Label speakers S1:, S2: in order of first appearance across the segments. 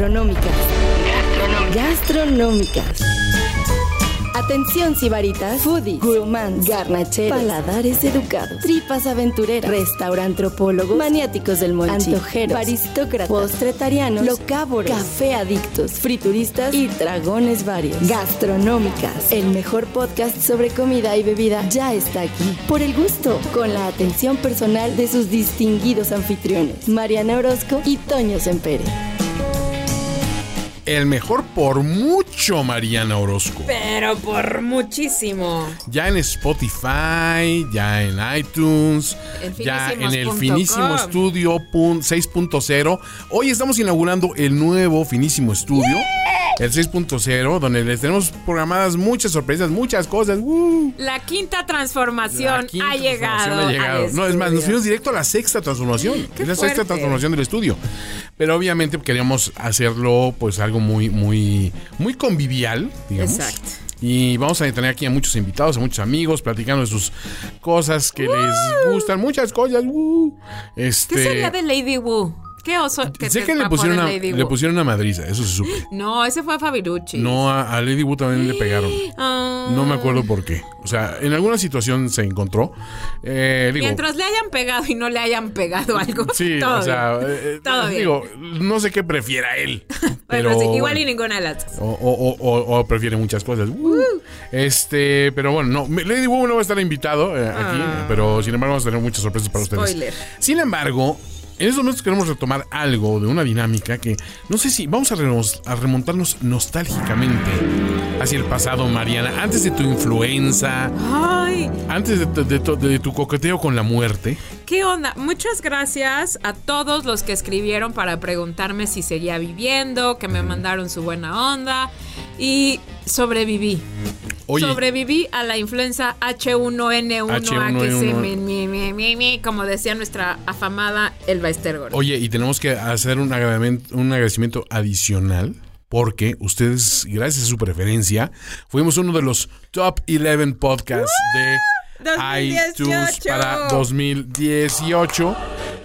S1: Gastronómicas. Gastronómicas. Atención sibaritas, foodies, gourmands, garnacheros, paladares educados, tripas aventureras, restaurantropólogos, maniáticos del monchi, antojeros, aristócratas, postretarianos, locávoros, café adictos, frituristas. Y dragones varios. Gastronómicas, el mejor podcast sobre comida y bebida ya está aquí. Por el gusto, con la atención personal de sus distinguidos anfitriones, Mariana Orozco y Toño Sempere.
S2: El mejor por mucho, Mariana Orozco.
S3: Pero por muchísimo.
S2: Ya en Spotify, ya en iTunes, ya en el. Finísimo Estudio pun- 6.0. Hoy estamos inaugurando el nuevo Finísimo Estudio, el 6.0, donde les tenemos programadas muchas sorpresas, muchas cosas.
S3: La quinta transformación
S2: La quinta
S3: ha llegado.
S2: transformación ha llegado.
S3: al
S2: No, es más, nos fuimos directo a la sexta transformación. Es la sexta transformación del estudio. Pero obviamente queríamos hacerlo pues algo muy, muy, muy convivial, digamos.
S3: Exacto.
S2: Y vamos a tener aquí a muchos invitados, a muchos amigos, platicando de sus cosas que les gustan, muchas cosas. Este,
S3: ¿Qué sería de Lady Wu? ¿Qué oso que
S2: sé que le pusieron, una, le pusieron una madriza, eso se supe.
S3: No, ese fue a Fabirucci.
S2: No, a, a Lady Wu también le pegaron.
S3: Ah.
S2: No me acuerdo por qué. O sea, en alguna situación se encontró. Eh, digo,
S3: Mientras le hayan pegado y no le hayan pegado algo.
S2: Sí,
S3: todo
S2: o sea,
S3: bien.
S2: eh,
S3: Todo bien.
S2: digo, no sé qué prefiera él. Pero
S3: Bueno, sí, igual y ninguna de las
S2: o, o- o- o prefiere muchas cosas. Uh. Este, pero bueno, no. Lady Wu no va a estar invitado eh, aquí,
S3: Ah.
S2: pero sin embargo vamos a tener muchas sorpresas para
S3: Spoiler.
S2: ustedes. Sin embargo, en estos momentos queremos retomar algo de una dinámica que no sé si vamos a, remontarnos nostálgicamente hacia el pasado, Mariana, antes de tu influenza,
S3: Ay,
S2: antes de, tu- de tu- de tu coqueteo con la muerte.
S3: ¿qué onda? Muchas gracias a todos los que escribieron para preguntarme si seguía viviendo, que me mandaron su buena onda y sobreviví.
S2: Oye,
S3: Sobreviví a la influenza H1N1,
S2: H1N1.
S3: mi, mi, mi, mi, mi, como decía nuestra afamada Elba Estergor.
S2: Oye, y tenemos que hacer un agradecimiento, un agradecimiento adicional porque ustedes, gracias a su preferencia, fuimos uno de los top 11 podcasts de
S3: 2018.
S2: iTunes para 2018.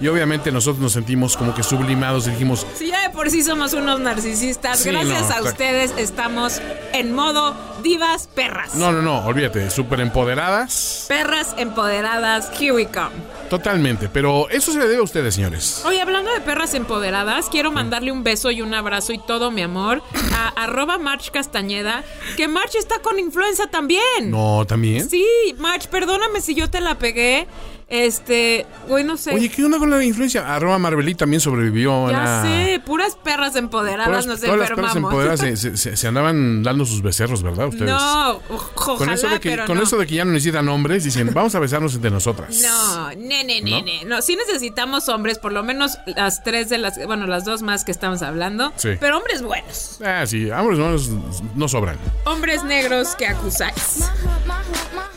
S2: Y obviamente nosotros nos sentimos como que sublimados dijimos,
S3: Si ya de por sí somos unos narcisistas,
S2: Sí,
S3: gracias
S2: no,
S3: a ustedes estamos en modo divas perras.
S2: no, no, no, olvídate, súper empoderadas.
S3: Perras empoderadas, here we come.
S2: Totalmente, pero eso se le debe a ustedes, señores.
S3: Oye, hablando de perras empoderadas, quiero mandarle un beso y un abrazo y todo mi amor a arroba March Castañeda, que March está con influenza también.
S2: No, también.
S3: Sí, March, perdóname si yo te la pegué. Este, güey, no sé.
S2: Oye, ¿qué onda con la influencia? Arroba Marvelí también sobrevivió.
S3: ya sé, puras perras empoderadas
S2: Todas,
S3: nos
S2: todas las perras
S3: enfermamos.
S2: empoderadas se, se- se- se andaban dando sus becerros, ¿verdad? Ustedes.
S3: No, ojalá,
S2: Con eso, de que,
S3: pero
S2: con
S3: no.
S2: eso de que ya no necesitan hombres, dicen, vamos a besarnos entre nosotras.
S3: No, nene, nene. No, sí necesitamos hombres, por lo menos las tres de las, bueno, las dos más que estamos hablando.
S2: Sí.
S3: Pero hombres buenos.
S2: Ah, sí, hombres buenos no sobran.
S3: Hombres negros que acusáis.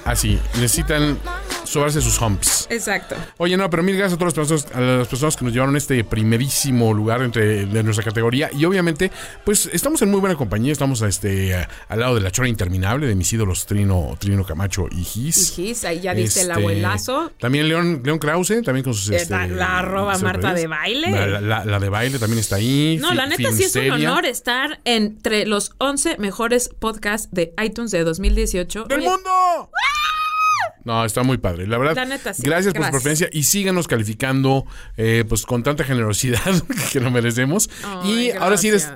S2: Así, necesitan sobarse sus humps.
S3: Exacto.
S2: Oye, no, pero mil gracias a todas las personas, a las personas que nos llevaron a este primerísimo lugar entre de nuestra categoría. Y obviamente, pues estamos en muy buena compañía. Estamos este, a- al lado de la chora interminable de mis ídolos Trino, Trino Camacho y Gis.
S3: Hijis, ahí ya diste el
S2: Este,
S3: abuelazo.
S2: También León, León Krause, también con sus. Este,
S3: la- la arroba Marta
S2: redes.
S3: de baile.
S2: La, la- la de baile también está ahí.
S3: No, la neta sí es un honor estar entre los 11 mejores podcasts de iTunes de 2018.
S2: ¡Del
S3: Oye,
S2: mundo! No, está muy padre. La verdad,
S3: La neta, sí.
S2: gracias por su preferencia y síganos calificando eh, pues con tanta generosidad que lo merecemos.
S3: Ay,
S2: y ahora sí les,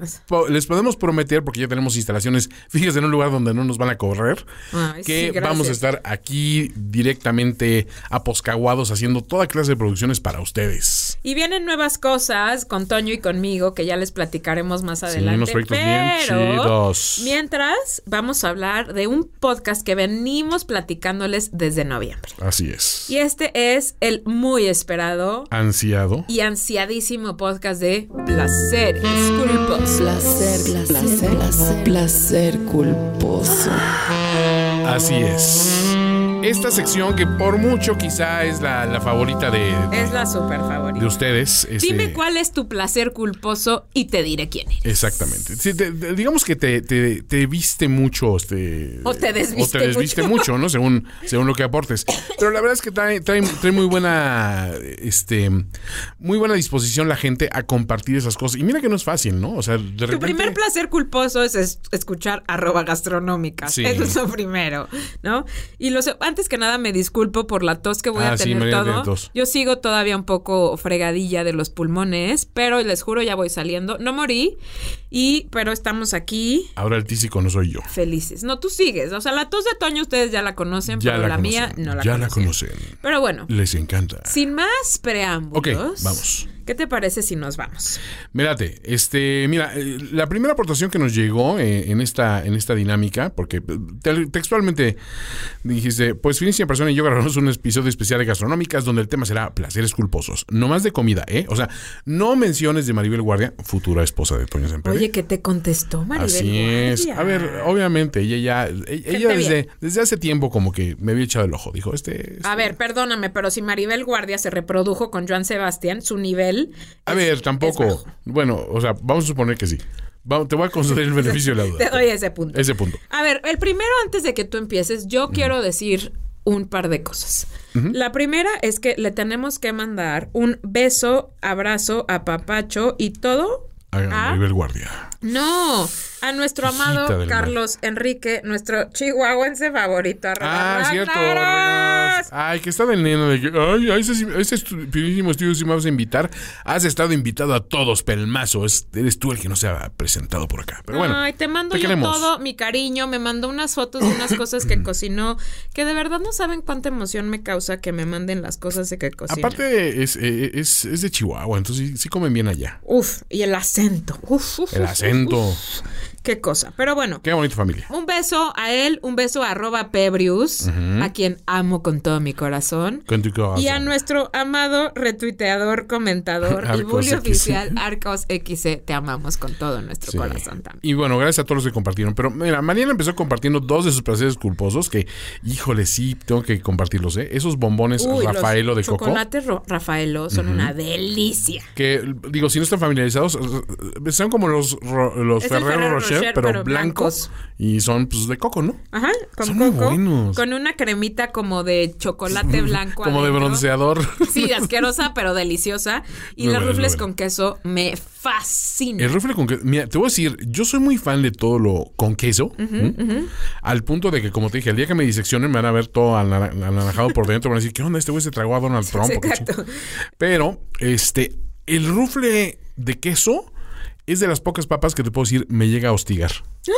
S2: les podemos prometer, porque ya tenemos instalaciones fijas en un lugar donde no nos van a correr,
S3: Ay,
S2: que
S3: sí,
S2: vamos a estar aquí directamente aposcaguados haciendo toda clase de producciones para ustedes.
S3: Y vienen nuevas cosas con Toño y conmigo que ya les platicaremos más adelante.
S2: unos proyectos bien
S3: pero
S2: chidos.
S3: mientras vamos a hablar de un podcast que venimos platicándoles desde noviembre.
S2: Así es.
S3: Y este es el muy esperado
S2: Ansiado.
S3: y ansiadísimo podcast de Placeres Culposos.
S1: Placer, placer, placer, placer culposo.
S2: Así es. Esta sección que por mucho quizá es la, la favorita de,
S3: Es la super favorita.
S2: de ustedes. este,
S3: Dime cuál es tu placer culposo y te diré quién es.
S2: Exactamente. Sí, te- te- digamos que te, te- te viste mucho. Este,
S3: O te desviste
S2: o te desviste
S3: mucho.
S2: mucho, ¿no? Según, según lo que aportes. Pero la verdad es que trae, trae, trae muy buena este muy buena disposición la gente a compartir esas cosas. Y mira que no es fácil, ¿no? O sea, de repente.
S3: Tu primer placer culposo es es- escuchar arroba gastronómica.
S2: Sí.
S3: Eso es lo primero, ¿no? Y lo se- antes que nada me disculpo por la tos que voy
S2: Ah,
S3: a
S2: sí,
S3: tener todo.
S2: tos.
S3: Yo sigo todavía un poco fregadilla de los pulmones, pero les juro ya voy saliendo. No morí, y pero estamos aquí
S2: Ahora el tísico no soy yo.
S3: felices. No, tú sigues. O sea, la tos de Toño ustedes ya la conocen,
S2: Ya
S3: pero
S2: la,
S3: la, mía
S2: conocen,
S3: no la
S2: Ya la
S3: conocen.
S2: conocen.
S3: Pero bueno,
S2: Les encanta.
S3: sin más preámbulos.
S2: Ok, vamos.
S3: ¿Qué te parece si nos vamos?
S2: Mírate, este, mira, eh, la primera aportación que nos llegó eh, en esta en esta dinámica, porque eh, te- textualmente dijiste, pues Finísima Persona y yo grabamos un episodio especial de gastronómicas donde el tema será placeres culposos, no más de comida, ¿eh? O sea, no menciones de Maribel Guardia, futura esposa de Toño Semper.
S3: Oye, ¿qué te contestó Maribel
S2: Así es. A ver, obviamente, ella ya, ella, desde, desde hace tiempo como que me había echado el ojo. Dijo, este... este-
S3: A ver, perdóname, pero si Maribel Guardia se reprodujo con Joan Sebastián, su nivel.
S2: A ver, tampoco. Bueno, o sea, vamos a suponer que sí. Va- te voy a conceder el beneficio de la duda.
S3: Te doy ese punto.
S2: Ese punto.
S3: A ver, el primero, antes de que tú empieces, yo quiero decir un par de cosas. La primera es que le tenemos que mandar un beso, abrazo, apapacho y todo.
S2: A
S3: a-
S2: Maribel Guardia.
S3: No, a nuestro amado
S2: mar.
S3: Carlos Enrique, nuestro chihuahuense favorito.
S2: Ah, cierto. Ay, que está neno de que, ay, a ese, a ese estudio sí me vas a invitar. Has estado invitado a todos, pelmazo. Es- eres tú el que no se ha presentado por acá. Pero bueno.
S3: Ay, te mando
S2: te
S3: yo
S2: queremos.
S3: todo mi cariño. Me mandó unas fotos de unas cosas que cocinó. Que de verdad no saben cuánta emoción me causa que me manden las cosas de que cocina.
S2: Aparte, es, eh, es, es de Chihuahua, entonces sí, sí comen bien allá.
S3: Uf, y el acento. Uf, uf,
S2: El
S3: uf,
S2: acento.
S3: uf. Qué cosa. Pero bueno.
S2: Qué bonita familia.
S3: Un beso a él, un beso a arroba Pebrius, a quien amo con todo mi corazón.
S2: Con tu corazón.
S3: Y a nuestro amado retuiteador, comentador y bully oficial Arcos XC. Te amamos con todo nuestro
S2: Sí.
S3: corazón también.
S2: Y bueno, gracias a todos los que compartieron. Pero mira, Mariana empezó compartiendo dos de sus placeres culposos que, híjole, sí, tengo que compartirlos, ¿eh? Esos bombones
S3: Uy, los
S2: Rafaelo de coco.
S3: chocolates ro- Rafaelo son una delicia.
S2: Que, digo, si no están familiarizados, son como los, los Ferrero
S3: Ferrero
S2: Rocher, Pero,
S3: pero
S2: blancos.
S3: blancos.
S2: Y son, pues, de coco, ¿no?
S3: Ajá, con
S2: Son muy buenos.
S3: Con una cremita como de chocolate blanco.
S2: Como de bronceador.
S3: Sí, asquerosa, pero deliciosa. Y
S2: Muy muy
S3: rufles con queso me fascinan.
S2: El rufle con queso. Mira, te voy a decir, yo soy muy fan de todo lo con queso. Al punto de que, como te dije, el día que me diseccionen me van a ver todo anara- anaranjado por dentro. Van a decir, ¿qué onda? Este güey se tragó a Donald Trump.
S3: Sí,
S2: ¿o qué
S3: exacto.
S2: ching-?" Pero, este, el rufle de queso es de las pocas papas que te puedo decir, me llega a hostigar.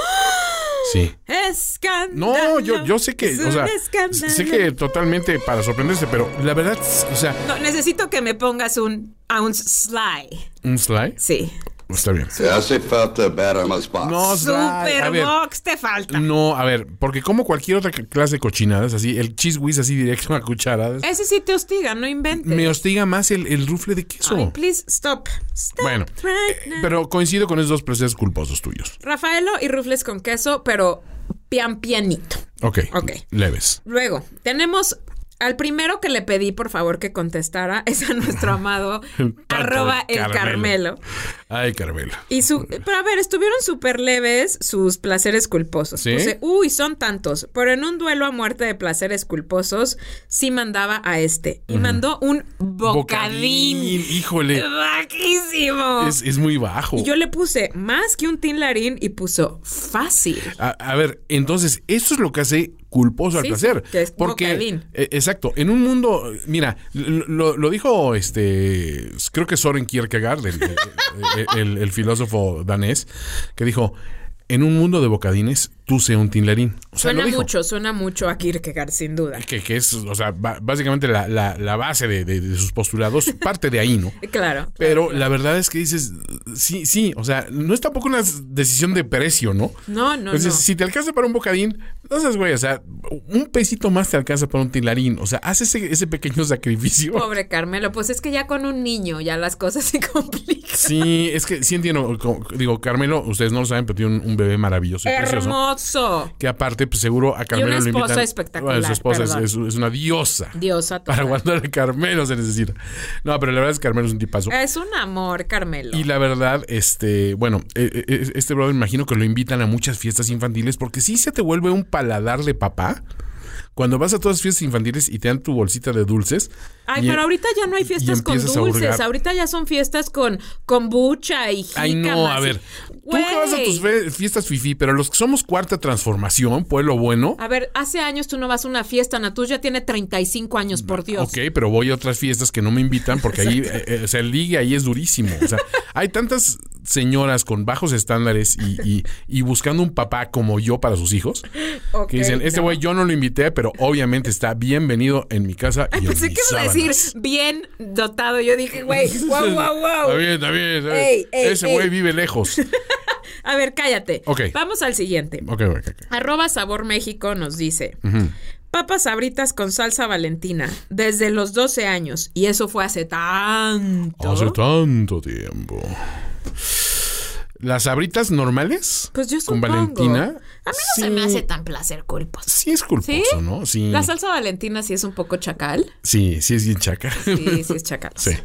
S2: Sí.
S3: Escándalo.
S2: No, yo, yo sé que,
S3: Es
S2: o sea,
S3: un
S2: sé que totalmente para sorprenderse, pero la verdad, o sea,
S3: No, necesito que me pongas un ounce sly.
S2: un slide
S3: Sí.
S2: Está bien.
S4: Se hace falta ver más spots.
S2: No, slide, a
S3: Super
S2: ver,
S3: box te falta.
S2: No, a ver, porque como cualquier otra clase de cochinadas, así, el cheese whiz así directo a cucharadas,
S3: Ese sí te hostiga, no inventes.
S2: me hostiga más el, el rufle de queso.
S3: Ay, please stop. Stop
S2: bueno,
S3: right
S2: eh, pero coincido con esos dos placeres culposos tuyos.
S3: Rafaelo y rufles con queso, pero pian pianito.
S2: Ok,
S3: Ok.
S2: leves.
S3: Luego, tenemos al primero que le pedí, por favor, que contestara, es a nuestro amado
S2: El
S3: arroba el
S2: Carmelo.
S3: Carmelo.
S2: Ay, Carmelo.
S3: Y su, pero a ver, estuvieron súper leves sus placeres culposos.
S2: ¿Sí?
S3: Puse, uy, son tantos. Pero en un duelo a muerte de placeres culposos, sí mandaba a este. Y mandó un bocadín.
S2: híjole,
S3: Bajísimo.
S2: es, es muy bajo.
S3: Y yo le puse más que un tinlarín y puso fácil.
S2: A, a ver, entonces, eso es lo que hace culposo al placer.
S3: que es
S2: porque, eh, exacto, en un mundo, mira, lo, lo dijo este, creo que Soren Kierkegaard, el, el- el- el filósofo danés, que dijo, en un mundo de bocadines, tú sé un tinlarín. O sea, lo
S3: suena mucho, suena mucho a Kierkegaard, sin duda.
S2: Que, que es, o sea, básicamente la, la- la base de, de- de sus postulados, parte de ahí, ¿no?
S3: Claro.
S2: Pero la verdad es que dices, sí, sí, o sea, no es tampoco una decisión de precio, ¿no?
S3: No, no,
S2: Entonces,
S3: no.
S2: si te alcanza para un bocadín, no seas güey, o sea, un pesito más te alcanza para un tilarín. O sea, haz ese, ese pequeño sacrificio.
S3: Pobre Carmelo, pues es que ya con un niño ya las cosas se complican.
S2: Sí, es que sí entiendo. Digo, Carmelo, ustedes no lo saben, pero tiene un, un bebé maravilloso y precioso.
S3: Hermoso.
S2: Que aparte, pues seguro a Carmelo
S3: una
S2: le
S3: esposa
S2: invitan-
S3: espectacular,
S2: Bueno, su esposa es, una diosa.
S3: Diosa.
S2: Para
S3: total.
S2: aguantar a Carmelo se necesita. No, pero la verdad es que Carmelo es un tipazo.
S3: Es un amor, Carmelo.
S2: Y la verdad, este, bueno, eh, eh, este brother me imagino que lo invitan a muchas fiestas infantiles porque sí se te vuelve un paladar de papá. Cuando vas a todas las fiestas infantiles y te dan tu bolsita de dulces.
S3: Ay,
S2: y-
S3: pero ahorita ya no hay fiestas con dulces. Ahorita ya son fiestas con kombucha y jícamas.
S2: Ay, no, a
S3: y-
S2: ver. Tú que vas a tus fiestas fifi, pero los que somos cuarta transformación, pueblo bueno.
S3: A ver, hace años tú no vas a una fiesta, Natus ya tiene 35 años, por Dios.
S2: Ok, pero voy a otras fiestas que no me invitan porque ahí, eh, eh, o sea, el ligue ahí es durísimo. O sea, hay tantas señoras con bajos estándares y, y- y buscando un papá como yo para sus hijos que dicen, este
S3: no.
S2: güey yo no lo invité, pero obviamente está bienvenido en mi casa y en
S3: Pensé que ibas a decir
S2: sábanas".
S3: bien dotado. Yo dije, güey, wow, wow, wow.
S2: Está bien, está bien. está bien.
S3: Ey, ey,
S2: Ese güey
S3: ey.
S2: vive lejos.
S3: A ver, cállate. Vamos al siguiente. Arroba Sabor México nos dice. Papas sabritas con salsa valentina desde los 12 años. Y eso fue hace tanto.
S2: Hace tanto tiempo. Las sabritas normales
S3: Pues yo
S2: con. Valentina.
S3: A mí no se me hace tan placer culposo.
S2: Sí es culposo,
S3: ¿Sí?
S2: ¿no? Sí.
S3: La salsa valentina sí es un poco chacal.
S2: Sí, sí es bien chaca.
S3: Sí, sí es chacalosa.
S2: Sí.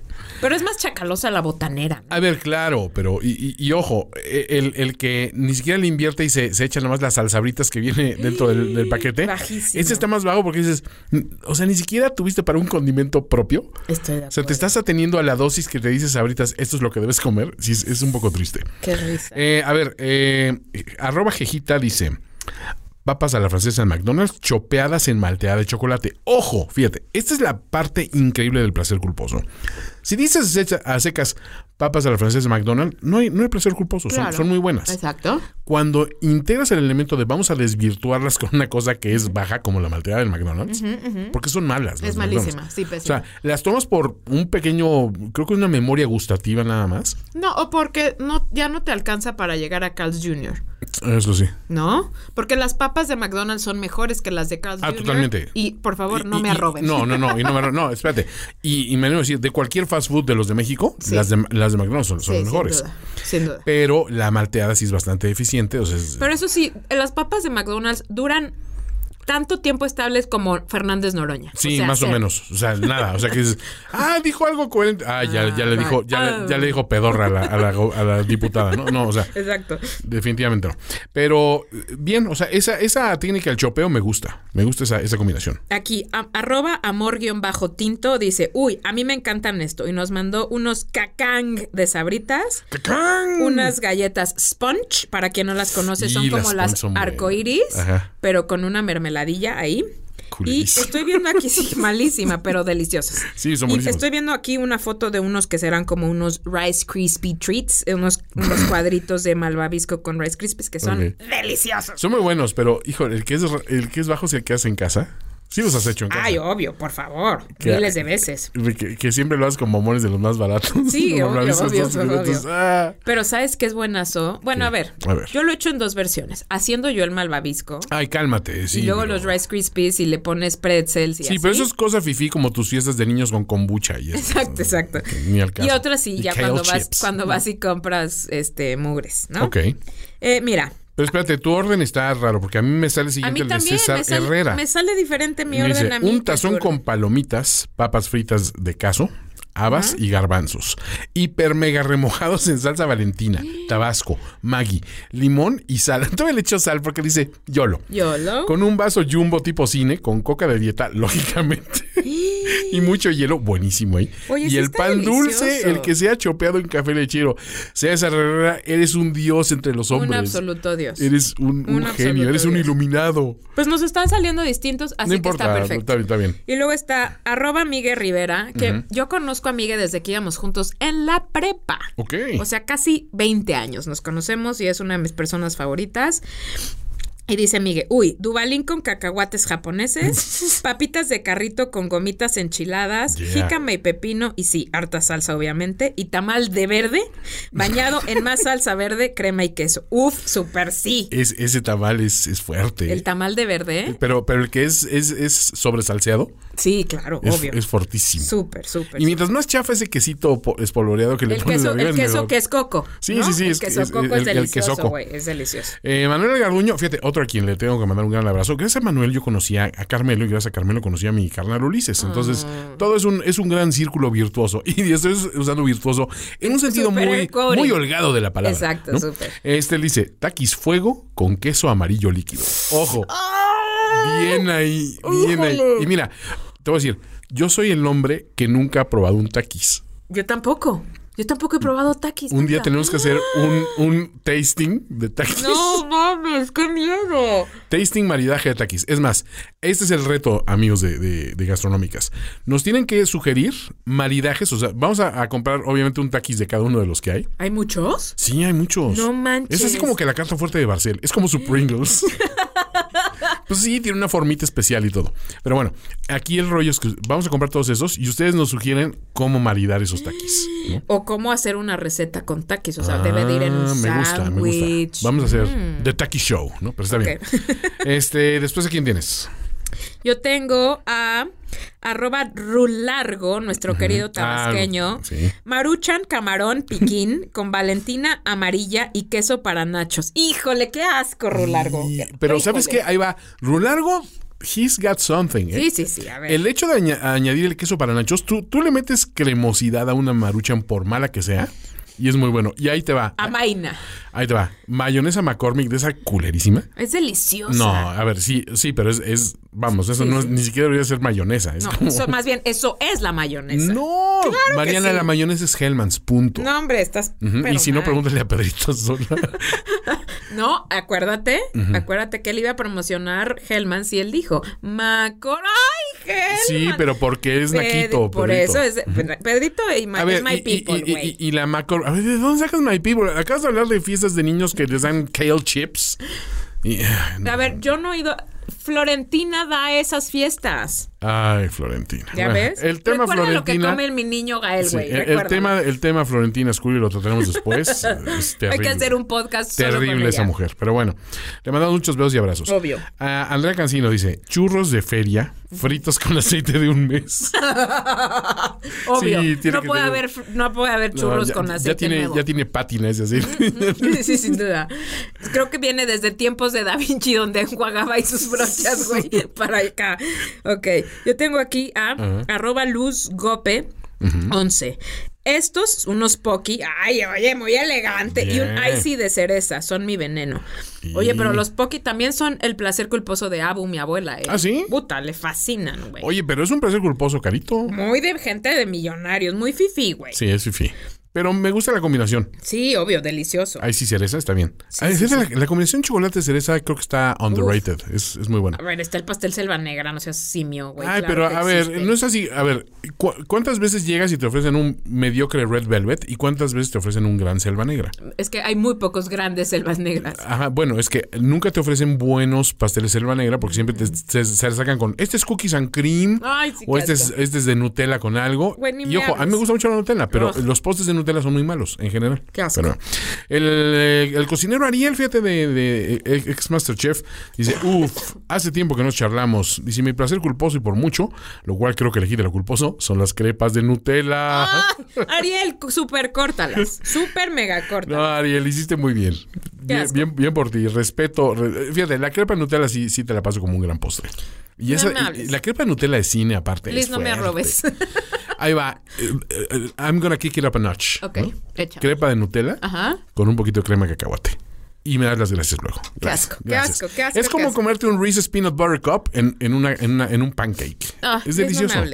S3: Pero es más chacalosa la botanera. ¿no?
S2: A ver, claro, pero y, y- y ojo, eh, el, el que ni siquiera le invierte y se, se echa nomás las salsabritas que viene dentro del, del paquete.
S3: Bajísimo.
S2: Ese está más bajo porque dices, "Mm, o sea, ni siquiera tuviste para un condimento propio.
S3: Estoy de
S2: O sea, te estás ateniendo a la dosis que te dices sabritas, esto es lo que debes comer. Sí, es, es un poco triste.
S3: Qué risa.
S2: Eh, a ver, eh, arroba jejita dice. Papas a la francesa en McDonald's chopeadas en malteada de chocolate. Ojo, fíjate, esta es la parte increíble del placer culposo. Si dices a secas papas a la francesa en McDonald's, no hay, no hay placer culposo, son,
S3: Claro.
S2: son muy buenas.
S3: Exacto.
S2: Cuando integras el elemento de vamos a desvirtuarlas con una cosa que es baja como la malteada del McDonald's, porque son malas. las
S3: Es malísima, sí,
S2: O
S3: pésima.
S2: sea, las tomas por un pequeño, creo que una memoria gustativa nada más.
S3: No, o porque no, ya no te alcanza para llegar a Carl's Jr.,
S2: Eso sí.
S3: ¿no? Porque las papas de McDonald's son mejores que las de Carl's
S2: Ah,
S3: Jr.
S2: totalmente.
S3: Y por favor, no
S2: Y-
S3: me arroben.
S2: No, no, no, y no, me no, espérate. Y, y me animo a decir, de cualquier fast food de los de México,
S3: Sí.
S2: las, de, las de McDonald's son, son
S3: Sí,
S2: las mejores.
S3: Sin duda. Sin duda.
S2: Pero la malteada sí es bastante eficiente. O sea, es-
S3: Pero eso sí, las papas de McDonald's duran tanto tiempo estables como Fernández Noroña.
S2: sí,
S3: sea,
S2: más o menos. O sea, nada. O sea, que dices, ah, dijo algo coherente. Ah, ya, ya le
S3: Ah,
S2: dijo, ya,
S3: Ah.
S2: le- ya le dijo pedorra a la, a la go- a la diputada, ¿no? No, o sea,
S3: Exacto.
S2: definitivamente no. Pero bien, o sea, esa, esa técnica del chopeo me gusta. Me gusta esa, esa combinación.
S3: Aquí, a- arroba amor-tinto dice, uy, a mí me encantan esto. Y nos mandó unos cacang de sabritas.
S2: ¡Cacán!
S3: Unas galletas sponge, para quien no las conoce, son
S2: las
S3: como las
S2: buenas.
S3: arcoiris, pero con una ahí. Y estoy viendo aquí, sí, malísima, pero deliciosas.
S2: Sí, son
S3: Y
S2: buenísimas.
S3: estoy viendo aquí una foto de unos que serán como unos Rice Krispie Treats, unos, unos cuadritos de malvavisco con Rice Krispies que son deliciosos.
S2: Son muy buenos, pero, hijo, el que es, el que es bajo es el que hace en casa. Sí los has hecho en casa.
S3: Ay, obvio, por favor.
S2: Que-
S3: Miles de veces.
S2: Que, que siempre lo haces con bombones de los más baratos.
S3: Sí, obvio, obvio, obvio.
S2: Ah.
S3: Pero ¿sabes qué es buenazo? Bueno, a ver,
S2: A ver.
S3: Yo lo he hecho en dos versiones. Haciendo yo el malvavisco.
S2: Ay, cálmate. Sí,
S3: y luego
S2: pero-
S3: los Rice Krispies y le pones pretzels y
S2: Sí,
S3: así.
S2: pero eso es cosa fifí como tus fiestas de niños con kombucha y eso.
S3: Exacto, exacto.
S2: Ni al caso.
S3: Y otra sí,
S2: Y
S3: ya cuando vas, cuando vas y compras este mugres, ¿no?
S2: Ok.
S3: Eh, mira,
S2: Pero espérate, tu orden está raro porque a mí me sale siguiente el de César
S3: me sale,
S2: Herrera.
S3: me sale diferente mi
S2: Me
S3: orden
S2: dice,
S3: a mí.
S2: un tazón con palomitas, papas fritas de queso, habas y garbanzos. Hiper mega remojados en salsa valentina, tabasco, maggi, limón y sal. Todavía le echo sal porque dice YOLO.
S3: YOLO.
S2: Con un vaso jumbo tipo cine, con coca de dieta, lógicamente. y mucho hielo, buenísimo ahí.
S3: Oye,
S2: y
S3: sí
S2: el pan dulce, el que sea chopeado en café lechero. César Herrera, eres un dios entre los
S3: Un
S2: hombres.
S3: absoluto Dios.
S2: Eres un, un
S3: Un
S2: genio, eres un
S3: Dios.
S2: iluminado.
S3: Pues nos están saliendo distintos, así
S2: no
S3: que
S2: importa,
S3: está perfecto.
S2: está bien, está bien.
S3: Y luego está arroba Miguel Rivera, que yo conozco a Miguel desde que íbamos juntos en la prepa.
S2: Ok.
S3: O sea, casi 20 años nos conocemos y es una de mis personas favoritas. Y dice Miguel, uy, Dubalín con cacahuates japoneses, papitas de carrito con gomitas enchiladas,
S2: Yeah.
S3: jícama y pepino, y sí, harta salsa obviamente, y tamal de verde, bañado en más salsa verde, crema y queso. Uf, súper sí.
S2: Es, ese tamal es, es fuerte.
S3: El tamal de verde, ¿eh?
S2: pero, pero el que es, es, es sobresalseado
S3: Sí, claro,
S2: es,
S3: obvio.
S2: es fortísimo.
S3: Súper, súper.
S2: Y mientras más chafa ese quesito po- espolvoreado que le
S3: El
S2: ponen
S3: queso,
S2: arriba,
S3: el
S2: es
S3: queso
S2: mejor.
S3: que es coco.
S2: Sí,
S3: ¿no?
S2: sí, sí,
S3: El
S2: es-
S3: queso
S2: es-
S3: coco es,
S2: el
S3: delicioso, güey. Es delicioso.
S2: Eh, Manuel Garduño, fíjate, otro otro a quien le tengo que mandar un gran abrazo. Gracias a Manuel yo conocía a Carmelo y gracias a Carmelo conocí a mi carnal Ulises. Entonces,
S3: Ah.
S2: todo es un, es un gran círculo virtuoso. Y estoy usando virtuoso en un sentido muy, muy holgado de la palabra.
S3: Exacto,
S2: ¿no?
S3: súper.
S2: Este dice, taquis fuego con queso amarillo líquido. Ojo. Bien ahí, bien ahí. Y mira, te voy a decir, yo soy el hombre que nunca ha probado un taquis.
S3: Yo tampoco. Yo tampoco he probado taquis.
S2: Un día tenemos que hacer un, un tasting de taquis.
S3: No mames, qué miedo.
S2: Tasting maridaje de taquis. Es más, este es el reto, amigos de, de- de gastronómicas. Nos tienen que sugerir maridajes. O sea, vamos a, a comprar, obviamente, un taquis de cada uno de los que hay.
S3: ¿Hay muchos?
S2: Sí, hay muchos.
S3: No manches.
S2: Es así como que la carta fuerte de Barcel. Es como su Pringles. pues sí, tiene una formita especial y todo. Pero bueno, aquí el rollo es que vamos a comprar todos esos y ustedes nos sugieren cómo maridar esos taquis. ¿no?
S3: O cómo hacer una receta con taquis. O sea, debe de ir en un
S2: Ah, me gusta, me gusta. Vamos a hacer The Taquis Show, ¿no? Pero está bien. Este, después, ¿a quién tienes?
S3: Yo tengo a arroba rulargo, nuestro querido tabasqueño.
S2: Ah, sí.
S3: Maruchan camarón piquín con valentina amarilla y queso para nachos. Híjole, qué asco, rulargo.
S2: Y- pero
S3: Híjole.
S2: ¿sabes qué? Ahí va. Rulargo, he's got something. ¿eh?
S3: Sí, sí, sí, a ver.
S2: El hecho de aña- añadir el queso para nachos, tú, tú le metes cremosidad a una maruchan por mala que sea. Y es muy bueno. Y ahí te va.
S3: Amaina.
S2: Ahí te va. Mayonesa McCormick de esa culerísima.
S3: Es deliciosa.
S2: No, a ver, sí, sí, pero es, es vamos, eso
S3: Sí,
S2: no es-
S3: sí.
S2: ni siquiera debería ser mayonesa. Es
S3: No,
S2: como-
S3: eso, más bien, eso es la mayonesa.
S2: No,
S3: que
S2: Mariana,
S3: sí.
S2: la mayonesa es Hellman's, punto.
S3: No, hombre, estás.
S2: Y si no, pregúntale a Pedrito Sola.
S3: No, acuérdate, acuérdate que él iba a promocionar Hellman y él dijo, Macor, ¡ay, Hellman!
S2: sí, pero porque es naquito.
S3: Por
S2: Pedrito.
S3: eso es Pedrito y
S2: A ver,
S3: es My
S2: y,
S3: People,
S2: y- y la Macor... A ver, ¿de dónde sacas My People? Acabas de hablar de fiestas de niños que les dan kale chips. Y-
S3: A ver, yo no he ido. Florentina da esas fiestas.
S2: Ay, Florentina.
S3: ¿Ya
S2: Bueno,
S3: ves?
S2: El tema
S3: Recuerda lo que
S2: Florentina...
S3: come el mi niño Gael,
S2: sí,
S3: güey.
S2: el, tema, el tema Florentina Scully lo trataremos después. Es terrible.
S3: Hay que hacer un podcast solo con
S2: Terrible esa
S3: ella.
S2: mujer. Pero bueno, le mandamos muchos besos y abrazos.
S3: Obvio.
S2: Ah, Andrea Cancino dice: churros de feria, fritos con aceite de un mes.
S3: Obvio.
S2: Sí,
S3: no, puede
S2: tener-
S3: haber, no puede haber
S2: No,
S3: churros
S2: ya,
S3: con
S2: ya
S3: aceite
S2: tiene,
S3: nuevo.
S2: ya tiene pátina ese aceite.
S3: Sí, sin duda. Creo que viene desde tiempos de Da Vinci donde enjuagaba ahí sus brochas, güey, para acá. Ok, yo tengo aquí a arroba luz gope 11. Estos, unos poki, ay, oye, muy elegante, y un icy de cereza, son mi veneno. Oye, pero los poki también son el placer culposo de Abu, mi abuela, ¿eh?
S2: ¿Ah, sí?
S3: Puta, le fascinan, güey.
S2: Oye, pero es un placer culposo, carito.
S3: Muy de gente de millonarios, muy fifi, güey.
S2: Sí, es fifi. Pero me gusta la combinación.
S3: Sí, obvio, delicioso.
S2: Ahí sí, cereza está bien. Ay,
S3: sí,
S2: fíjate, La, la combinación chocolate-cereza creo que está underrated. Es, es muy buena.
S3: A ver, está el pastel selva negra, no seas simio, güey.
S2: Ay,
S3: claro
S2: pero a ver, no es así. A ver, ¿cu- ¿cuántas veces llegas y te ofrecen un mediocre Red Velvet y cuántas veces te ofrecen un gran selva negra?
S3: Es que hay muy pocos grandes selvas negras.
S2: Ajá, bueno, es que nunca te ofrecen buenos pasteles selva negra porque siempre te, se, se sacan con este es cookies and cream
S3: Ay,
S2: o este es, este es de Nutella con algo. Y ojo, a mí me gusta mucho la Nutella, pero
S3: Ugh.
S2: los postres de Nutella son muy malos en general.
S3: Qué asco.
S2: Pero, el, eh, el cocinero Ariel, fíjate, de, de eh, ex Masterchef, dice, uff, hace tiempo que nos charlamos. Dice, mi placer culposo y por mucho, lo cual creo que elegí de lo culposo, son las crepas de Nutella.
S3: Ah, Ariel, súper córtalas. Súper mega
S2: No,
S3: córtalas.
S2: Ariel, hiciste muy bien. Bien, bien, bien por ti. Respeto. re- fíjate, la crepa de Nutella sí, sí te la paso como un gran postre. Y, esa, y la crepa de Nutella de cine, aparte.
S3: Liz,
S2: es
S3: no me arrobes.
S2: Ahí va. Eh, eh, I'm gonna kick it up a notch.
S3: Ok,
S2: ¿no? Crepa de Nutella
S3: Ajá.
S2: con un poquito de crema de cacahuate. Y me das las gracias luego.
S3: Qué
S2: Gracias,
S3: asco, qué asco, qué asco,
S2: Es como
S3: asco.
S2: comerte un Reese's Peanut Butter Cup en, en, una, en, una- en un pancake.
S3: Ah,
S2: es
S3: Liz,
S2: delicioso.
S3: No.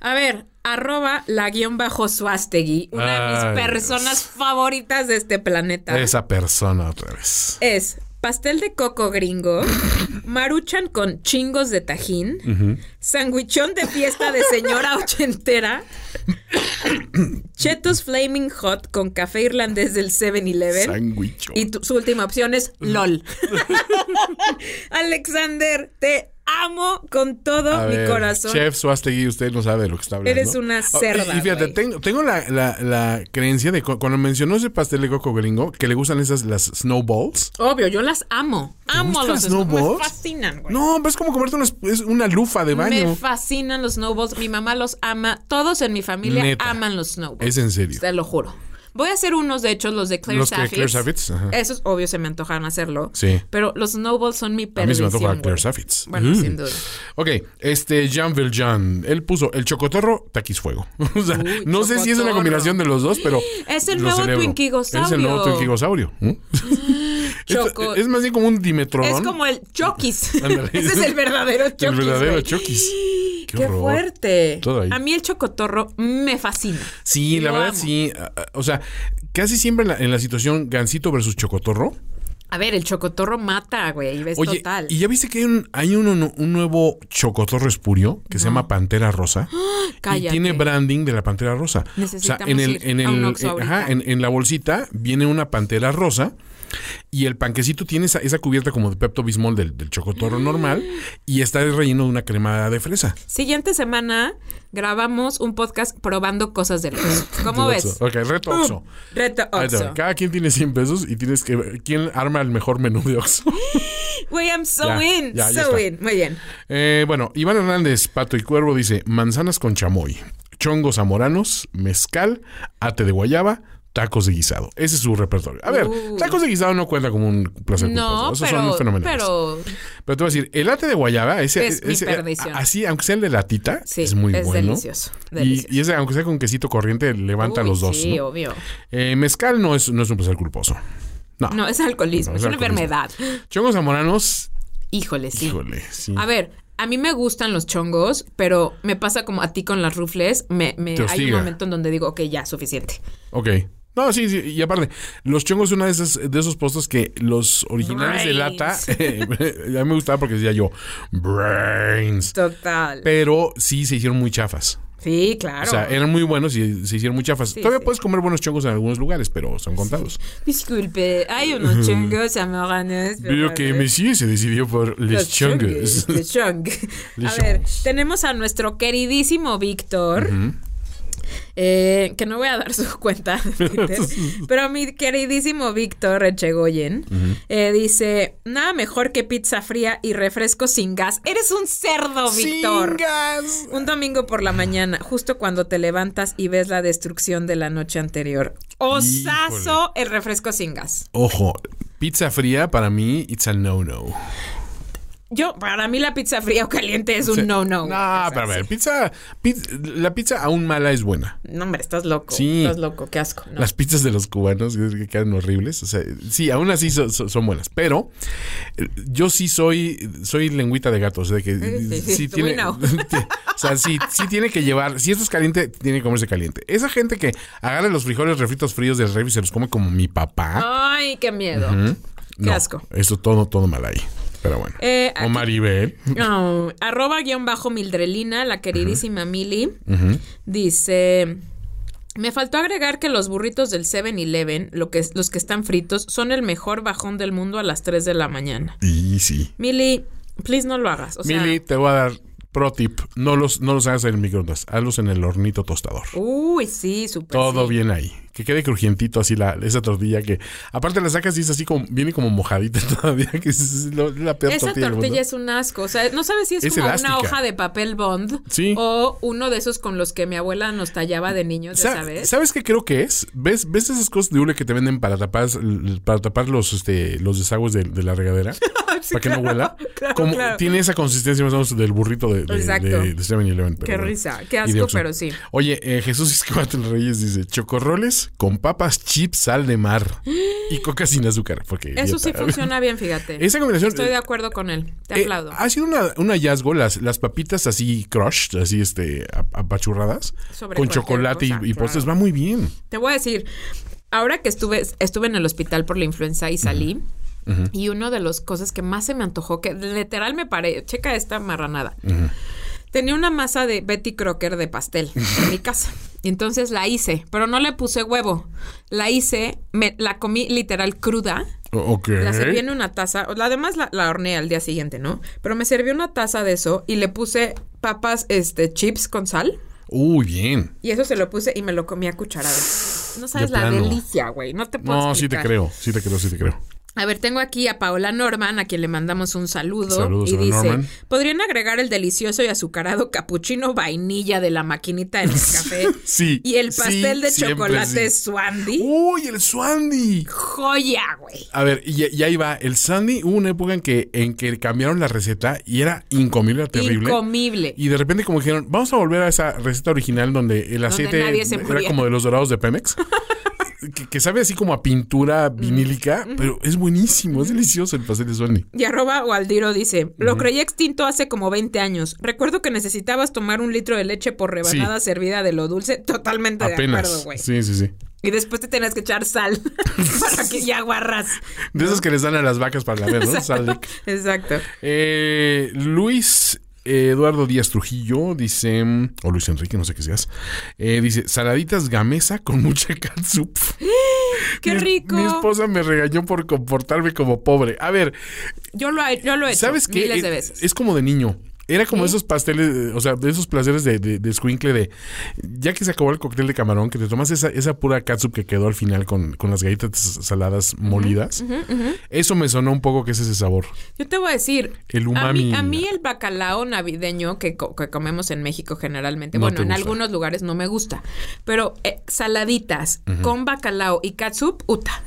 S3: A ver, arroba la guion bajo Suastegui, una de mis personas favoritas de este planeta.
S2: Esa persona otra vez.
S3: Es pastel de coco gringo, maruchan con chingos de tajín, sandwichón de fiesta de señora ochentera, chetos flaming hot con café irlandés del 7-Eleven.
S2: Sándwich.
S3: Y tu- su última opción es LOL. Alexander, te amo con todo
S2: A
S3: mi
S2: ver,
S3: corazón.
S2: Chef Suastegui, usted no sabe de lo que está hablando.
S3: Eres una
S2: Oh,
S3: cerda,
S2: Y fíjate, tengo, tengo la, la- la creencia de cu- cuando mencionó ese pastel de coco gringo, que le gustan esas las snowballs.
S3: Obvio, yo las amo. Amo los
S2: las snowballs?
S3: Me fascinan, güey.
S2: No, pero es como comerte unas- es una lufa de
S3: Me
S2: baño.
S3: fascinan los snowballs. Mi mamá los ama. Todos en mi familia
S2: Neta.
S3: aman los snowballs.
S2: Es en serio.
S3: Te lo juro. Voy a hacer unos, de hecho, los de Claire
S2: Los
S3: Saffitz.
S2: Claire Saffitz, ajá.
S3: Esos, obvio, se me antojan hacerlo.
S2: Sí.
S3: Pero los Snowballs son mi
S2: A mí
S3: perdición,
S2: se me antoja. Claire Saffitz.
S3: Bueno,
S2: Mm.
S3: sin duda.
S2: Ok, este Jean Valjean, él puso el chocotorro, taquis fuego. o sea,
S3: Uy,
S2: no sé si es una combinación de los dos, pero.
S3: Es el nuevo
S2: celebro.
S3: Twinkigosaurio.
S2: Es el nuevo Twinkigosaurio. ¿Mm?
S3: Choco-
S2: es, es más bien como un dimetrodón.
S3: Es como el Chokis. Ese es el verdadero Chokis.
S2: El verdadero. Chokis.
S3: Qué, fuerte. A mí el chocotorro me fascina.
S2: Sí, la
S3: Lo
S2: verdad
S3: amo.
S2: sí. ah, ah, O sea, casi siempre en la, en la situación Gansito versus Chocotorro.
S3: A ver, el chocotorro mata, güey. Es
S2: Oye,
S3: total.
S2: y ya viste que hay un, hay un, un nuevo Chocotorro espurio que se llama Pantera Rosa. Y
S3: Cállate.
S2: tiene branding de la Pantera Rosa.
S3: Necesitamos
S2: o sea, en el,
S3: ir
S2: en
S3: a un
S2: el,
S3: Oxxo
S2: eh, ajá, en, en la bolsita viene una Pantera Rosa. Y el panquecito tiene esa, esa cubierta como de Pepto Bismol del, del
S3: Mm.
S2: chocotorro normal. Y está relleno de una crema de fresa.
S3: Siguiente semana grabamos un podcast probando cosas del Oxxo. ¿Cómo ves?
S2: Ok, reto Oxxo.
S3: Reto
S2: Ahí te va.
S3: Oxxo.
S2: Cada quien tiene 100 pesos y tienes que ver quién arma el mejor menú de Oxxo.
S3: Güey, I'm so
S2: Ya,
S3: in.
S2: ya,
S3: so in. Muy bien.
S2: Eh, bueno, Iván Hernández, Pato y Cuervo dice manzanas con chamoy, chongos zamoranos, mezcal, ate de guayaba, tacos de guisado. Ese es su repertorio. A ver,
S3: Uy.
S2: tacos de guisado no cuenta como un placer
S3: No,
S2: culposo. Esos
S3: pero,
S2: son fenomenales. Pero,
S3: pero
S2: te voy a decir, el ate de guayaba, ese,
S3: Es mi
S2: ese-
S3: perdición.
S2: así, aunque sea el de latita,
S3: sí,
S2: es muy
S3: es
S2: bueno.
S3: delicioso. Delicioso.
S2: y ese, aunque sea con quesito corriente, levanta
S3: Uy,
S2: los dos.
S3: Sí,
S2: ¿no?
S3: obvio.
S2: Eh, mezcal no es, no es un placer culposo. No.
S3: No, es alcoholismo,
S2: No,
S3: es
S2: es
S3: una enfermedad.
S2: Chongos zamoranos,
S3: Híjole, sí.
S2: híjole, sí.
S3: A ver, a mí me gustan los chongos, pero me pasa como a ti con las rufles. Me, me- hay un momento en donde digo, ok, ya, suficiente.
S2: Ok. No, sí, sí. Y aparte, los chongos es una de esas, de esos postos que los originales de lata, a mí me gustaba porque decía yo, brains.
S3: Total.
S2: Pero sí se hicieron muy chafas.
S3: Sí, claro.
S2: O sea, eran muy buenos y se hicieron muy chafas.
S3: Sí,
S2: Todavía
S3: sí.
S2: puedes comer buenos chongos en algunos lugares, pero son contados.
S3: Disculpe, hay unos chongos amarones.
S2: Veo que Messi se decidió por los,
S3: Los
S2: chongos.
S3: Los chong. A ver, tenemos a nuestro queridísimo Víctor. Eh, que no voy a dar su cuenta de Twitter, pero mi queridísimo Víctor Echegoyen eh, dice: Nada mejor que pizza fría y refresco sin gas. Eres un cerdo, Víctor. Un domingo por la mañana, justo cuando te levantas y ves la destrucción de la noche anterior. Osazo el refresco sin gas.
S2: Ojo, pizza fría para mí, it's a no-no.
S3: Yo, para mí la pizza fría o caliente es un
S2: Sí. No,
S3: güey. O sea,
S2: pero a ver, pizza, piz- la pizza aún mala es buena.
S3: No, hombre, estás loco.
S2: Sí.
S3: Estás loco, qué asco. no.
S2: Las pizzas de los cubanos que que quedan horribles. O sea, sí, aún así so- so- son buenas. Pero eh, yo sí soy, soy lengüita de gato. O sea, de que
S3: Sí, sí,
S2: sí tiene. o sea, sí, sí tiene que llevar. Si esto es caliente, tiene que comerse caliente. Esa gente que agarra los frijoles refritos fríos del refri y se los come como mi papá.
S3: Ay, qué miedo. Qué
S2: no,
S3: asco.
S2: Esto todo, todo mal ahí. Pero bueno.
S3: Eh,
S2: o Maribel.
S3: No, arroba guion bajo Mildrelina, la queridísima Mili, dice... Me faltó agregar que los burritos del 7-Eleven, lo que, los que están fritos, son el mejor bajón del mundo a las 3 de la mañana.
S2: Y sí.
S3: Mili, please no lo hagas. O sea,
S2: Mili, te voy a dar pro tip. No los, no los hagas en el microondas. Hazlos en el hornito tostador.
S3: Uy, sí, súper.
S2: Todo
S3: sí.
S2: bien ahí. Que quede crujientito así la, esa tortilla que... Aparte la sacas y es así como... Viene como mojadita todavía. Que es lo- la peor
S3: Esa
S2: tortilla
S3: es un asco. O sea, no sabes si es,
S2: Es
S3: como
S2: elástica.
S3: una hoja de papel bond
S2: Sí.
S3: o uno de esos con los que mi abuela nos tallaba de niños, ya
S2: Sa-
S3: sabes.
S2: ¿Sabes qué creo que es? ¿Ves, ¿Ves esas cosas de hule que te venden para tapar, para tapar los, este, los desagües de, de la regadera? para que no huela.
S3: claro,
S2: como
S3: claro.
S2: Tiene esa consistencia más o menos del burrito de, de, de, de 7-Eleven. pero
S3: Qué
S2: bueno.
S3: risa, qué asco, pero sí.
S2: Oye, eh, Jesús Iscuatl Reyes dice: chocorroles con papas, chips, sal de mar y coca sin azúcar. Porque
S3: Eso sí funciona bien, fíjate.
S2: Esa combinación.
S3: Estoy de acuerdo con él. Te
S2: Eh,
S3: aplaudo.
S2: ha sido una- un hallazgo las, las papitas así crushed, así este ap- apachurradas
S3: Sobre
S2: con chocolate y-
S3: cosa,
S2: y, postres va muy bien.
S3: Te voy a decir, ahora que estuve, estuve en el hospital por la influenza y salí, y una de las cosas que más se me antojó, que literal me paré, checa esta marranada. Tenía una masa de Betty Crocker de pastel en mi casa. Y entonces la hice, pero no le puse huevo. La hice, me, la comí literal cruda.
S2: O- Ok.
S3: La serví en una taza. La además la, la horneé al día siguiente, ¿no? Pero me serví una taza de eso y le puse papas, este, chips con sal.
S2: Uy, bien.
S3: Y eso se lo puse y me lo comí a cucharadas. No sabes
S2: De
S3: la
S2: plano.
S3: delicia, güey. No te puedo
S2: No, sí te creo, sí te creo, sí te creo.
S3: A ver, tengo aquí a Paola Norman, a quien le mandamos un saludo.
S2: Saludos
S3: y dice,
S2: Norman.
S3: ¿podrían agregar el delicioso y azucarado capuchino vainilla de la maquinita del café?
S2: Sí,
S3: Y el
S2: sí,
S3: pastel de
S2: siempre
S3: chocolate
S2: sí.
S3: Swandy.
S2: Uy, el Swandy.
S3: Joya, güey.
S2: A ver, y, y ahí va. El Sandy hubo una época en que, en que cambiaron la receta y era incomible, era terrible.
S3: Incomible.
S2: Y de repente como dijeron, vamos a volver a esa receta original donde el aceite era como de los dorados de Pemex. que, que sabe así como a pintura vinílica, pero es buenísimo, es delicioso el pastel de Swandy.
S3: Y arroba Waldiro dice, lo creí extinto hace como 20 años. Recuerdo que necesitabas tomar un litro de leche por rebanada servida de lo dulce. Totalmente de acuerdo, güey.
S2: Sí, sí, sí.
S3: Y después te tenías que echar sal para que ya aguarras.
S2: De esos que les dan a las vacas para la ver, ¿no? Sal de-
S3: Exacto.
S2: Eh, Luis Eduardo Díaz Trujillo dice, o Luis Enrique, no sé qué seas, eh, dice, saladitas gamesa con mucha catsup.
S3: ¡Qué
S2: Mi-
S3: rico!
S2: Mi esposa me regañó por comportarme como pobre. A ver,
S3: Yo lo, he- yo lo he hecho
S2: ¿sabes qué?
S3: miles de
S2: Es-
S3: veces.
S2: Es como de niño. Era como esos pasteles, eh, o sea, de esos placeres de, de, de escuincle de, ya que se acabó el cóctel de camarón, que te tomas esa, esa pura catsup que quedó al final con, con las galletas saladas molidas. Eso me sonó un poco que es ese sabor.
S3: Yo te voy a decir,
S2: El
S3: a,
S2: umami.
S3: mí, a mí el bacalao navideño que, co- que comemos en México generalmente,
S2: No
S3: bueno, en
S2: gusta.
S3: algunos lugares no me gusta, pero eh, saladitas con bacalao y catsup, uta,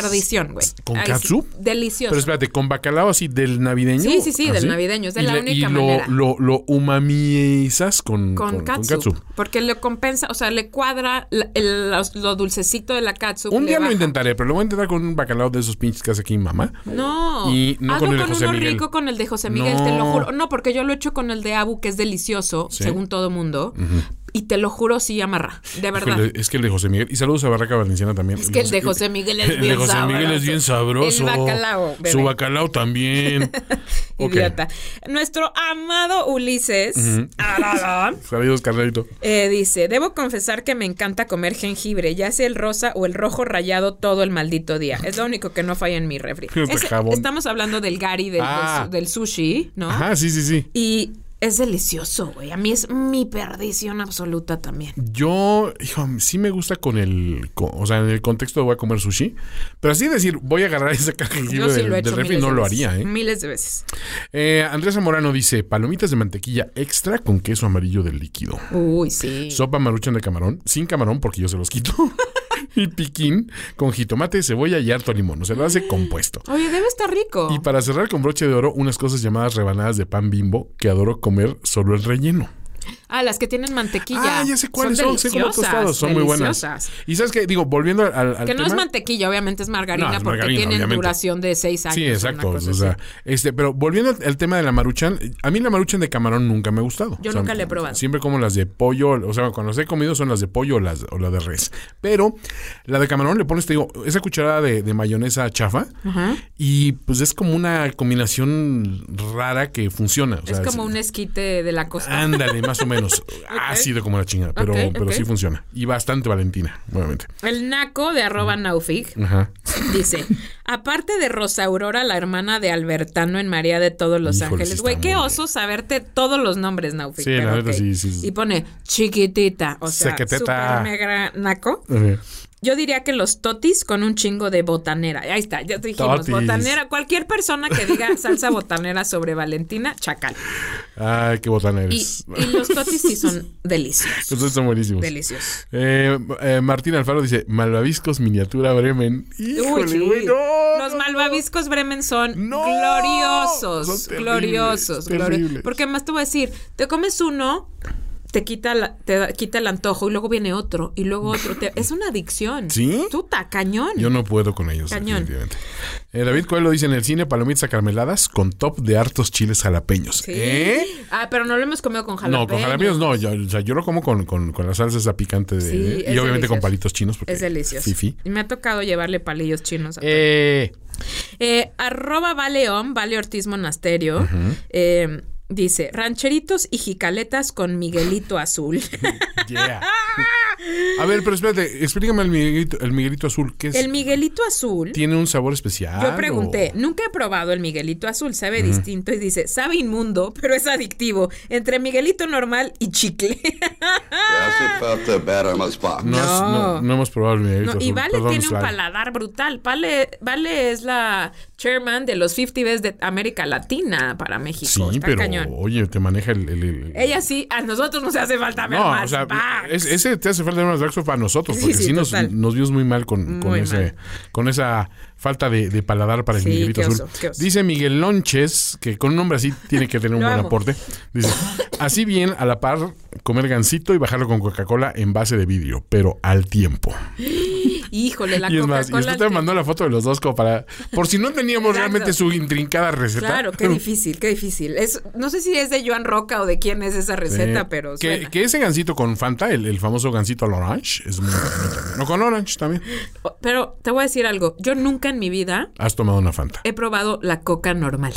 S3: perdición, güey.
S2: ¿Con
S3: Ay, sí,
S2: catsup?
S3: delicioso.
S2: Pero espérate, con bacalao así del navideño.
S3: Sí, sí, sí, del
S2: ¿Así?
S3: navideño, es de
S2: Y
S3: la única
S2: y lo,
S3: manera.
S2: Lo, lo umamizas con,
S3: con,
S2: con, con
S3: catsup,
S2: catsup.
S3: Porque le compensa, o sea, le cuadra el- lo dulcecito de la catsup.
S2: Un día lo intentaré, pero lo voy a intentar con un bacalao de esos pinches que hace aquí mi mamá.
S3: No,
S2: Y no
S3: hazlo
S2: con el
S3: con,
S2: de José
S3: uno
S2: Miguel.
S3: rico con el de José Miguel, te lo juro. No, porque yo lo he hecho con el de Abu, que es delicioso,
S2: Sí.
S3: según todo mundo. Y te lo juro, sí amarra, de verdad.
S2: Híjole, Es que el de José Miguel. Y saludos a Barraca Valenciana también.
S3: Es que el de José Miguel es
S2: El
S3: bien
S2: de José Miguel es
S3: sabroso.
S2: bien sabroso.
S3: El bacalao, bebé.
S2: Su bacalao también.
S3: Idiota. Nuestro amado Ulises
S2: Saludos, carnalito.
S3: eh, dice: Debo confesar que me encanta comer jengibre, ya sea el rosa o el rojo rayado todo el maldito día. Es lo único que no falla en mi refri. Ese- estamos hablando del gari, del,
S2: Ah.
S3: del sushi, ¿no?
S2: Ajá, sí, sí, sí.
S3: Y es delicioso, güey. A mí es mi perdición absoluta también.
S2: Yo, hijo, sí me gusta con el, con- o sea, en el contexto de voy a comer sushi, pero así decir, voy a agarrar esa caja
S3: sí
S2: del,
S3: he
S2: del refri, no
S3: de
S2: lo
S3: veces.
S2: haría, ¿eh?
S3: Miles de veces.
S2: Eh, Andrés Zamorano dice, palomitas de mantequilla extra con queso amarillo del líquido.
S3: Uy, sí.
S2: Sopa maruchan de camarón, sin camarón porque yo se los quito. y piquín con jitomate, cebolla y harto limón. O sea, lo hace compuesto.
S3: Oye, debe estar rico.
S2: Y para cerrar con broche de oro, unas cosas llamadas rebanadas de pan bimbo que adoro comer solo el relleno.
S3: Ah, las que tienen mantequilla.
S2: Ah, ya sé cuáles son, sé
S3: deliciosas,
S2: tostados, son muy buenas. Y sabes qué, digo, volviendo al, al
S3: Que no es mantequilla, obviamente es margarina
S2: No, es
S3: porque
S2: margarina,
S3: tienen
S2: obviamente.
S3: duración de seis años.
S2: Sí, exacto. O sea,
S3: así.
S2: este, pero volviendo al, al tema de la maruchan, a mí la maruchan de camarón nunca me ha gustado.
S3: Yo
S2: O sea,
S3: nunca la he probado.
S2: Siempre como las de pollo, o sea, cuando las he comido son las de pollo o las, o la de res. Pero la de camarón le pones, te digo, esa cucharada de, de mayonesa chafa y pues es como una combinación rara que funciona. o
S3: es como un esquite de la costa.
S2: Ándale, más o menos. Ácido como la chingada, pero, pero sí funciona. Y bastante Valentina, nuevamente.
S3: El naco de arroba naufig
S2: Ajá.
S3: dice, aparte de Rosa Aurora, la hermana de Albertano en María de todos los
S2: Híjole,
S3: ángeles. Güey, qué oso saberte todos los nombres, Naufig.
S2: Sí, la
S3: ok.
S2: sí, sí, sí.
S3: Y pone chiquitita, o sea,
S2: Sequeteta.
S3: super mega naco.
S2: Ajá.
S3: Yo diría que los totis con un chingo de botanera. Ahí está, ya te dijimos,
S2: Totis.
S3: botanera. Cualquier persona que diga salsa botanera sobre Valentina, chacal.
S2: Ay, qué botana
S3: Y, los totis sí son deliciosos.
S2: Esos son buenísimos.
S3: Deliciosos.
S2: Eh, eh, Martín Alfaro dice, Malvaviscos miniatura Bremen. Híjole,
S3: sí.
S2: güey, no,
S3: Los malvaviscos Bremen son
S2: No.
S3: gloriosos.
S2: Son terribles,
S3: gloriosos. glori-
S2: terribles.
S3: Porque más te voy a decir, te comes uno, te quita, la- te da- quita el antojo y luego viene otro y luego otro. Te- es una adicción.
S2: ¿Sí?
S3: Tuta, cañón.
S2: Yo no puedo con ellos.
S3: Cañón.
S2: definitivamente. Eh, David Coelho dice en el cine palomitas acarameladas con top de hartos chiles jalapeños.
S3: Sí.
S2: ¿Eh?
S3: Ah, pero no lo hemos comido con jalapeños.
S2: No, con jalapeños no. Yo, o sea, yo lo como con, con, con la salsa esa picante de,
S3: Sí,
S2: y obviamente con palitos chinos. Porque
S3: Es delicioso.
S2: Fifi.
S3: Y me ha tocado llevarle palillos chinos a
S2: Eh,
S3: Eh, arroba Valeón, Vale Ortiz Monasterio. eh, Dice, rancheritos y jicaletas con Miguelito Azul.
S2: Yeah. A ver, pero espérate, explícame el Miguelito, el Miguelito azul. ¿Qué es?
S3: El Miguelito Azul.
S2: ¿Tiene un sabor especial?
S3: Yo pregunté, nunca he probado el Miguelito Azul, sabe distinto y dice, sabe inmundo, pero es adictivo, entre Miguelito normal y chicle.
S2: No, has-
S3: No.
S2: no, no hemos probado el Miguelito
S3: No,
S2: azul.
S3: y Vale
S2: Perdón,
S3: tiene un paladar brutal. Vale, vale es la chairman de los 50 Best de América Latina para México.
S2: Sí,
S3: Está
S2: pero
S3: cañón.
S2: oye, te maneja el... el- el-
S3: Ella sí, a nosotros nos hace falta ver
S2: No,
S3: más
S2: o sea, es- ese te hace falta más Darkso para nosotros, porque
S3: sí,
S2: sí, nos, nos vimos muy mal con, con
S3: Muy
S2: ese,
S3: mal.
S2: con esa falta de, de paladar para el Miguelito Azul.
S3: oso, oso.
S2: Dice Miguel Lonches, que con un nombre así tiene que tener un buen
S3: amo.
S2: aporte. Dice, así bien, a la par, comer gansito y bajarlo con Coca-Cola en base de vidrio, pero al tiempo.
S3: Híjole, la
S2: y es más, y usted te mandó la foto de los dos como para... Por si no teníamos
S3: Exacto.
S2: realmente su intrincada receta.
S3: Claro, qué difícil, qué difícil. Es, no sé si es de Joan Roca o de quién es esa receta, pero
S2: que, ese gansito con Fanta, el, el famoso gansito al orange, es muy bueno. No, con orange también.
S3: Pero te voy a decir algo. Yo nunca en mi vida
S2: Has tomado una Fanta.
S3: he probado la coca normal.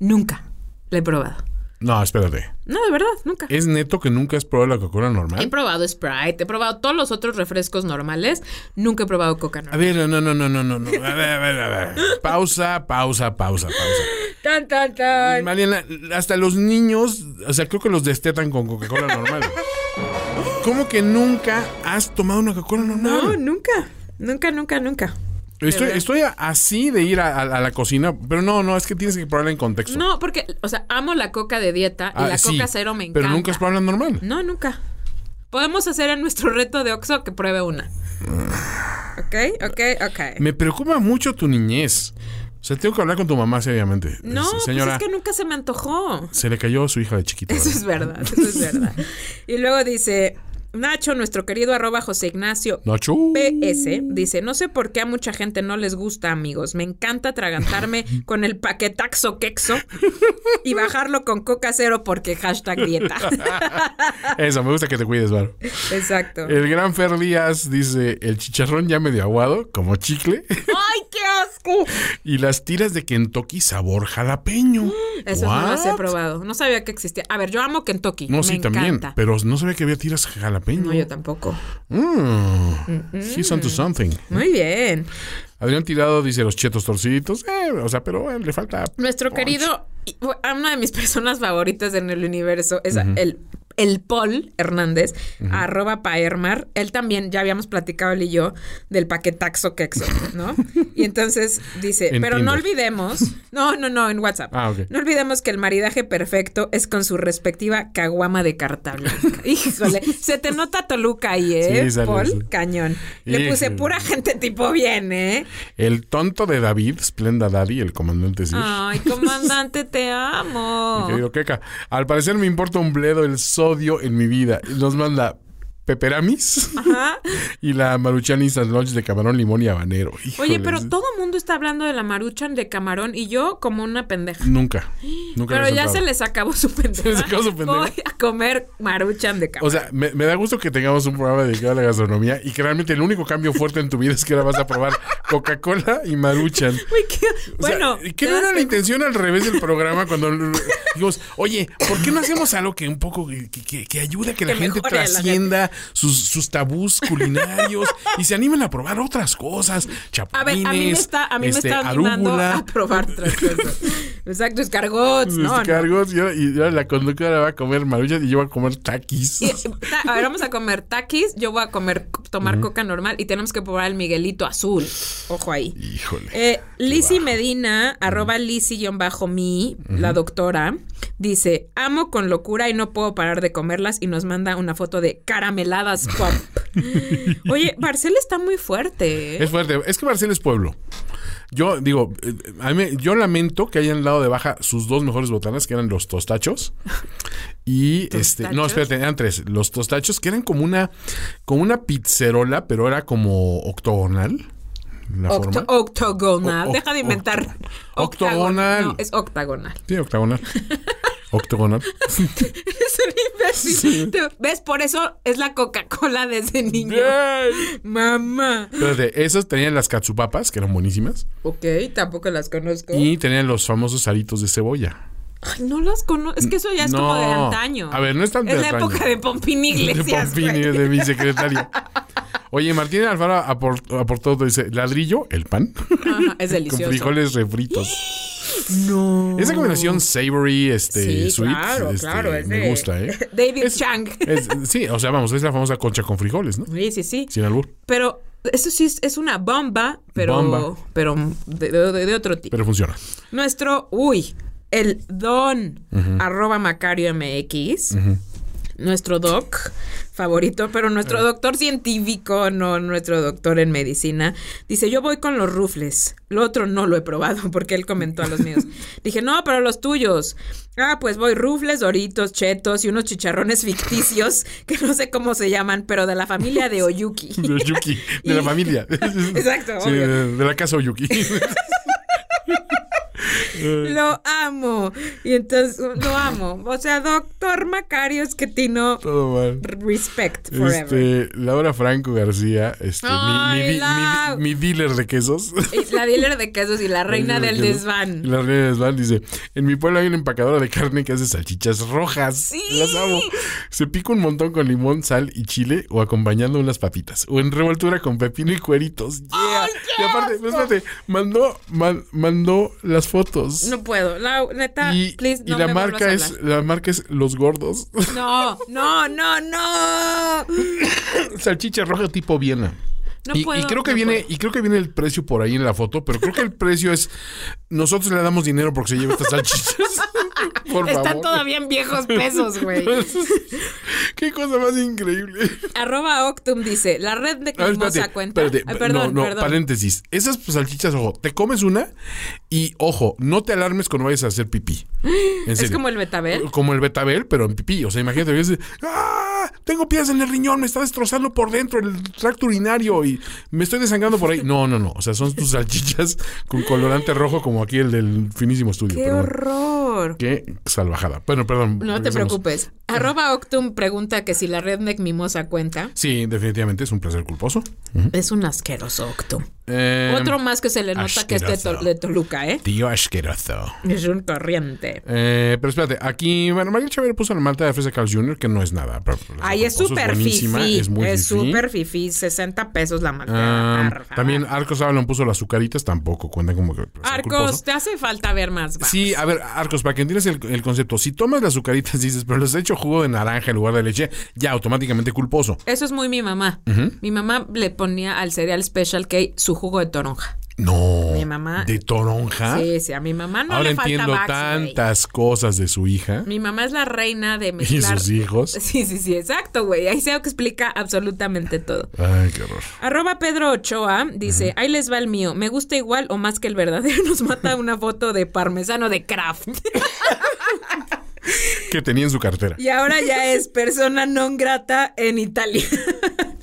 S3: Nunca la he probado.
S2: No, espérate.
S3: No, de verdad, nunca.
S2: ¿Es neto que nunca has probado la Coca-Cola
S3: He
S2: normal?
S3: probado Sprite, he probado todos los otros refrescos normales. Nunca he probado coca
S2: A
S3: normal.
S2: ver, no, no, no, no, no, no. A ver, a ver, a ver. Pausa, pausa, pausa, pausa.
S3: Tan, tan, tan.
S2: Mariana, hasta los niños, o sea, creo que los destetan con Coca-Cola normal. ¿Cómo que nunca has tomado una Coca-Cola
S3: No,
S2: normal?
S3: nunca. Nunca, nunca, nunca.
S2: Estoy, estoy así de ir a, a- a la cocina, pero no, no, es que tienes que probarla en contexto.
S3: No, porque, o sea, amo la coca de dieta y
S2: Ah,
S3: la
S2: sí,
S3: coca cero me encanta.
S2: Pero nunca has probado la normal.
S3: No, nunca. Podemos hacer en nuestro reto de Oxxo que pruebe una. Ok, ok, ok.
S2: Me preocupa mucho tu niñez. O sea, tengo que hablar con tu mamá seriamente.
S3: No,
S2: Es-
S3: pues
S2: señora,
S3: es que nunca se me antojó.
S2: se le cayó su hija de chiquita.
S3: Eso es verdad, eso es verdad. Y luego dice, Nacho, nuestro querido arroba José Ignacio
S2: Nacho.
S3: PS, dice, no sé por qué a mucha gente no les gusta, amigos. Me encanta atragantarme con el paquetaxo quexo y bajarlo con coca cero porque hashtag dieta.
S2: Eso, me gusta que te cuides, Varo.
S3: Exacto.
S2: El gran Fer Díaz dice, el chicharrón ya medio aguado, como chicle,
S3: ¡Ay, qué asco!
S2: y las tiras de Kentucky sabor jalapeño.
S3: Eso no las he
S2: What?
S3: probado. No sabía que existía. A ver, yo amo Kentucky.
S2: No,
S3: Me
S2: sí,
S3: encanta.
S2: también, pero no sabía que había tiras jalapeño.
S3: No, yo tampoco.
S2: Mm. He's onto something.
S3: Muy bien.
S2: Adrián Tirado dice los chetos torciditos, eh, o sea, pero eh, le falta...
S3: Nuestro
S2: punch.
S3: querido, una de mis personas favoritas en el universo es el, el Paul Hernández, arroba Paermar. Él también, ya habíamos platicado él y yo, del paquetaxo quexo, ¿no? Y entonces dice,
S2: En
S3: pero no olvidemos, no, no, no, en WhatsApp.
S2: Ah, ok.
S3: No olvidemos que el maridaje perfecto es con su respectiva caguama de carta blanca. Híjole, se te nota Toluca ahí, ¿eh,
S2: Sí,
S3: Paul? Cañón. Le puse
S2: Híjole.
S3: pura gente tipo bien, ¿eh?
S2: El tonto de David, Splenda Daddy, el comandante Sir.
S3: Ay, comandante, te
S2: Mi
S3: amo.
S2: querido Keka. Al parecer me importa un bledo el sodio en mi vida. Nos manda peperamis
S3: Ajá.
S2: y la maruchan instant lunch de camarón, limón y habanero.
S3: Oye, pero todo el mundo está hablando de la maruchan de camarón y yo como una pendeja.
S2: Nunca. Nunca
S3: Pero ya se les acabó su pendeja.
S2: Se les acabó su pendeja.
S3: Voy a comer maruchan de
S2: O
S3: camarón.
S2: sea, me, me da gusto que tengamos un programa dedicado a la gastronomía y que realmente el único cambio fuerte en tu vida es que ahora vas a probar Coca-Cola y Maruchan.
S3: Uy, qué-
S2: O sea,
S3: bueno,
S2: ¿qué
S3: ¿te
S2: no era la intención al revés del programa cuando digamos, oye, ¿por qué no hacemos algo que un poco que, que- que ayude a que la gente trascienda sus, sus tabús culinarios y se animen a probar otras cosas?
S3: A ver,
S2: Chapulines,
S3: a mí me está, a mí
S2: este,
S3: me está animando a probar otras cosas. Exacto, escargots. No, no.
S2: escargots, ahora, y ahora la conductora va a comer maruchan y yo voy a comer taquis.
S3: Y, ta- a ver, vamos a comer taquis. Yo voy a comer, tomar coca normal y tenemos que probar el Miguelito azul. Ojo ahí.
S2: Híjole.
S3: Eh, Lizzy Medina, arroba Lizzy-mi, la doctora, dice, amo con locura y no puedo parar de comerlas y nos manda una foto de carameladas pop. Oye, Barcel está muy fuerte. ¿eh?
S2: Es fuerte. Es que Barcel es pueblo. Yo digo, eh, a mí yo lamento que hayan dado de baja sus dos mejores botanas, que eran los tostachos. Y este, no, espérate, eran tres. Los tostachos, que eran como una, como una pizzerola, pero era como octogonal. La
S3: Octo-
S2: forma.
S3: octogonal.
S2: O-
S3: Deja de inventar.
S2: Octogonal.
S3: No, es octagonal.
S2: Sí, octagonal. octogonal.
S3: Es un imbécil. ¿Ves? Por eso es la Coca-Cola de ese niño. Mamá.
S2: Espérate, esos tenían las katsupapas, que eran buenísimas.
S3: Ok, tampoco las conozco.
S2: Y tenían los famosos aritos de cebolla.
S3: Ay, no las conozco. Es que eso ya es como de antaño.
S2: A ver, no es tan de
S3: Es la
S2: antaño.
S3: época de Pompini
S2: de
S3: Iglesias.
S2: Pompini,
S3: güey.
S2: de mi secretaria. Oye, Martín Alfaro apor- aportó, dice, ladrillo, el pan,
S3: Ajá, es
S2: con
S3: delicioso.
S2: frijoles refritos.
S3: No.
S2: Esa combinación savory, este,
S3: Sí,
S2: sweet,
S3: claro,
S2: este,
S3: claro. es
S2: me
S3: de
S2: gusta, ¿eh?
S3: David
S2: Es-
S3: Chang.
S2: es- sí, o sea, vamos, es la famosa concha con frijoles, ¿no?
S3: Sí, sí, sí.
S2: Sin albur,
S3: Pero eso sí es, es una bomba, pero,
S2: Bomba.
S3: pero de, de- de otro tipo.
S2: pero funciona.
S3: Nuestro, uy, el don arroba Macario MX. Nuestro doc favorito, pero nuestro doctor científico, no nuestro doctor en medicina, dice, yo voy con los rufles. Lo otro no lo he probado porque él comentó a los míos. Dije, no, pero los tuyos. Ah, pues voy rufles, doritos, chetos y unos chicharrones ficticios que no sé cómo se llaman, pero de la familia de Oyuki.
S2: De Oyuki, de la familia.
S3: Exacto,
S2: Sí,
S3: obvio.
S2: de la casa Oyuki.
S3: Lo amo. Y entonces, lo amo. O sea, doctor Macario Esquetino,
S2: Todo mal.
S3: respect forever.
S2: Este, Laura Franco García, este, mi- dealer de quesos.
S3: La dealer de quesos y la reina del
S2: de
S3: desván.
S2: La reina del desván dice: En mi pueblo hay una empacadora de carne que hace salchichas rojas.
S3: Sí.
S2: Las amo. Se pica un montón con limón, sal y chile o acompañando unas papitas. O en revoltura con pepino y cueritos. Yeah. y aparte, espérate, mandó, man- mandó las fotos.
S3: No puedo. La, neta,
S2: y,
S3: please,
S2: y
S3: no
S2: la
S3: me
S2: marca
S3: a
S2: es la marca es Los Gordos.
S3: No, no, no, no.
S2: Salchicha roja tipo Viena.
S3: No
S2: y, creo que
S3: no
S2: viene
S3: puedo.
S2: y creo que viene el precio por ahí en la foto, pero creo que el precio es nosotros le damos dinero porque se lleva estas salchichas. por
S3: Están
S2: favor.
S3: todavía en viejos pesos, güey.
S2: Qué cosa más increíble.
S3: Arroba Octum dice, la red de
S2: Ah, espérate,
S3: cuenta.
S2: espérate.
S3: Ay, perdón,
S2: no, no,
S3: perdón.
S2: paréntesis. Esas salchichas, ojo, te comes una y, ojo, no te alarmes cuando vayas a hacer pipí. En
S3: Es como el betabel.
S2: Como el betabel, pero en pipí. O sea, imagínate, ves, ¡ah! Tengo piedras en el riñón, me está destrozando por dentro el tracto urinario y me estoy desangrando por ahí. No, no, no. O sea, son tus salchichas con colorante rojo como aquí el del finísimo estudio.
S3: ¡Qué
S2: pero bueno,
S3: horror!
S2: Qué salvajada. Bueno, perdón.
S3: No te preocupes. Arroba Octum pregunta que si la redneck mimosa cuenta.
S2: Sí, definitivamente es un placer culposo.
S3: Es un asqueroso Octum.
S2: Eh,
S3: Otro más que se le nota que es de,
S2: asqueroso.
S3: Tol- de Toluca, ¿eh?
S2: Tío asqueroso.
S3: Es un corriente.
S2: Eh, pero espérate, aquí, bueno, María Chávez puso la malta de fresa Carl Jr., que no es nada.
S3: Ay, es súper fifí.
S2: Es muy
S3: Es súper fifí. 60 pesos la malteada.
S2: Ah, también Arcos Avalon puso las azucaritas, tampoco cuentan como que. placer
S3: Arcos,
S2: culposo.
S3: te hace falta ver más. vamos.
S2: Sí, a ver, Arcos, para que entiendas el, el concepto, si tomas las azucaritas, dices, pero les he hecho jugo de naranja en lugar de leche, ya automáticamente culposo.
S3: Eso es muy mi mamá. Mi mamá le ponía al cereal Special K su jugo de toronja.
S2: No.
S3: Mi mamá-
S2: ¿De toronja?
S3: Sí, sí, a mi mamá no
S2: Ahora
S3: le falta
S2: entiendo
S3: Vax, güey.
S2: tantas cosas de su hija
S3: Mi mamá es la reina de
S2: y
S3: mezclar.
S2: sus hijos.
S3: Sí, sí, sí, exacto, güey. Ahí se explica absolutamente todo.
S2: Ay, qué horror.
S3: Arroba Pedro Ochoa dice, ahí les va el mío. Me gusta igual o más que el verdadero. Nos mata una foto de parmesano de Kraft.
S2: Que tenía en su cartera.
S3: y ahora ya es persona non grata en Italia.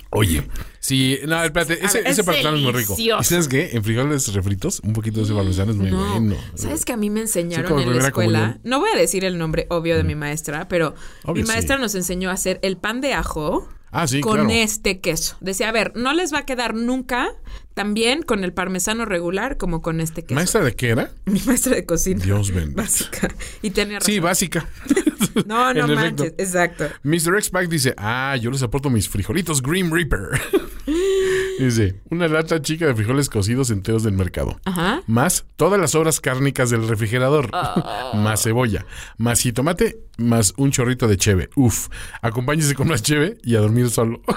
S2: Oye, sí, no, espérate, ese,
S3: ver,
S2: ese
S3: es
S2: parmesano es muy rico. ¿Y sabes qué? En frijoles refritos, un poquito de ese parmesano es muy bueno.
S3: ¿Sabes que a mí me enseñaron en la escuela?
S2: comunión.
S3: No voy a decir el nombre obvio de mi maestra, pero
S2: Obvio,
S3: mi maestra
S2: sí.
S3: nos enseñó a hacer el pan de ajo
S2: Ah, sí,
S3: con
S2: claro.
S3: este queso. Decía, a ver, no les va a quedar nunca tan bien con el parmesano regular como con este queso.
S2: ¿Maestra de qué era?
S3: Mi maestra de cocina.
S2: Dios bendito.
S3: Básica. Y tenía razón.
S2: Sí, básica.
S3: No, no manches.
S2: efecto.
S3: Exacto.
S2: Mr. X-Pac dice, ah, yo les aporto mis frijolitos Green Reaper. dice, una lata chica de frijoles cocidos enteros del mercado.
S3: Ajá.
S2: Más todas las obras cárnicas del refrigerador.
S3: Ah.
S2: más cebolla. Más jitomate. Más un chorrito de cheve. Uf. Acompáñese con más cheve y a dormir solo.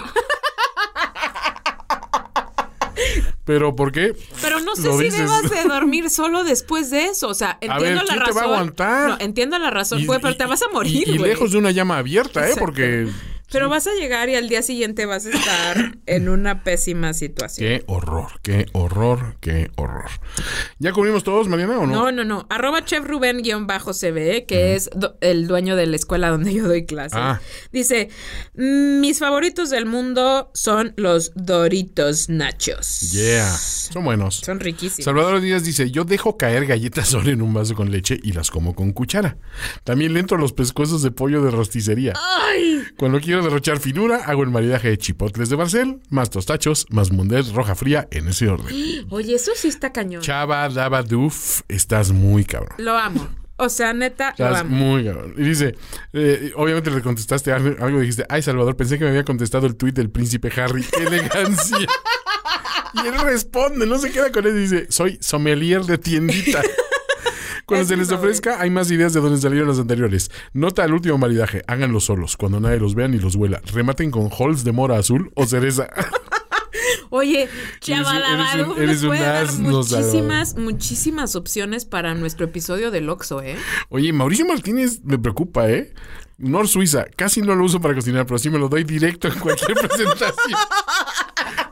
S2: ¿Pero por qué?
S3: Pero no sé si
S2: dices.
S3: debas de dormir solo después de eso. O sea, entiendo
S2: ver,
S3: la
S2: ¿quién te
S3: razón.
S2: va a aguantar?
S3: No, entiendo la razón. Güey, pero te vas a morir,
S2: Y, lejos de una llama abierta, ¿eh?
S3: Exacto.
S2: Porque...
S3: Pero vas a llegar y al día siguiente vas a estar en una pésima situación.
S2: Qué horror, qué horror, qué horror. ¿Ya cubrimos todos, Mariana, o no?
S3: No, no, no. Arroba chef Rubén-CBE, que es el dueño de la escuela donde yo doy clases.
S2: Ah.
S3: Dice, "Mm, mis favoritos del mundo son los Doritos Nachos.
S2: Yeah, son buenos.
S3: Son riquísimos.
S2: Salvador Díaz dice, yo dejo caer galletas Oreo en un vaso con leche y las como con cuchara. También le entro a los pescuezos de pollo de rosticería. Cuando quiero derrochar finura, hago el maridaje de chipotles de Barcel, más tostachos, más mundet roja fría en ese orden.
S3: Oye, eso sí está cañón.
S2: Chava, daba, duf, estás muy cabrón.
S3: Lo amo. O sea, neta, lo
S2: Estás
S3: amo.
S2: muy cabrón. Y dice, eh, obviamente le contestaste algo, algo, dijiste, ay Salvador, pensé que me había contestado el tuit del príncipe Harry. ¡Qué elegancia! y él responde, no se queda con él y dice, soy sommelier de tiendita. Cuando
S3: Es
S2: se les ofrezca, hay más ideas de donde salieron los anteriores. Nota al último maridaje, háganlo solos, cuando nadie los vea ni los huela. Rematen con halls de mora azul o cereza.
S3: Oye, Chavalabaru
S2: eres un-
S3: nos puede dar muchísimas, muchísimas opciones para nuestro episodio del Oxxo, ¿eh?
S2: Oye, Mauricio Martínez me preocupa, ¿eh? Nor Suiza, casi no lo uso para cocinar, pero sí me lo doy directo en cualquier presentación.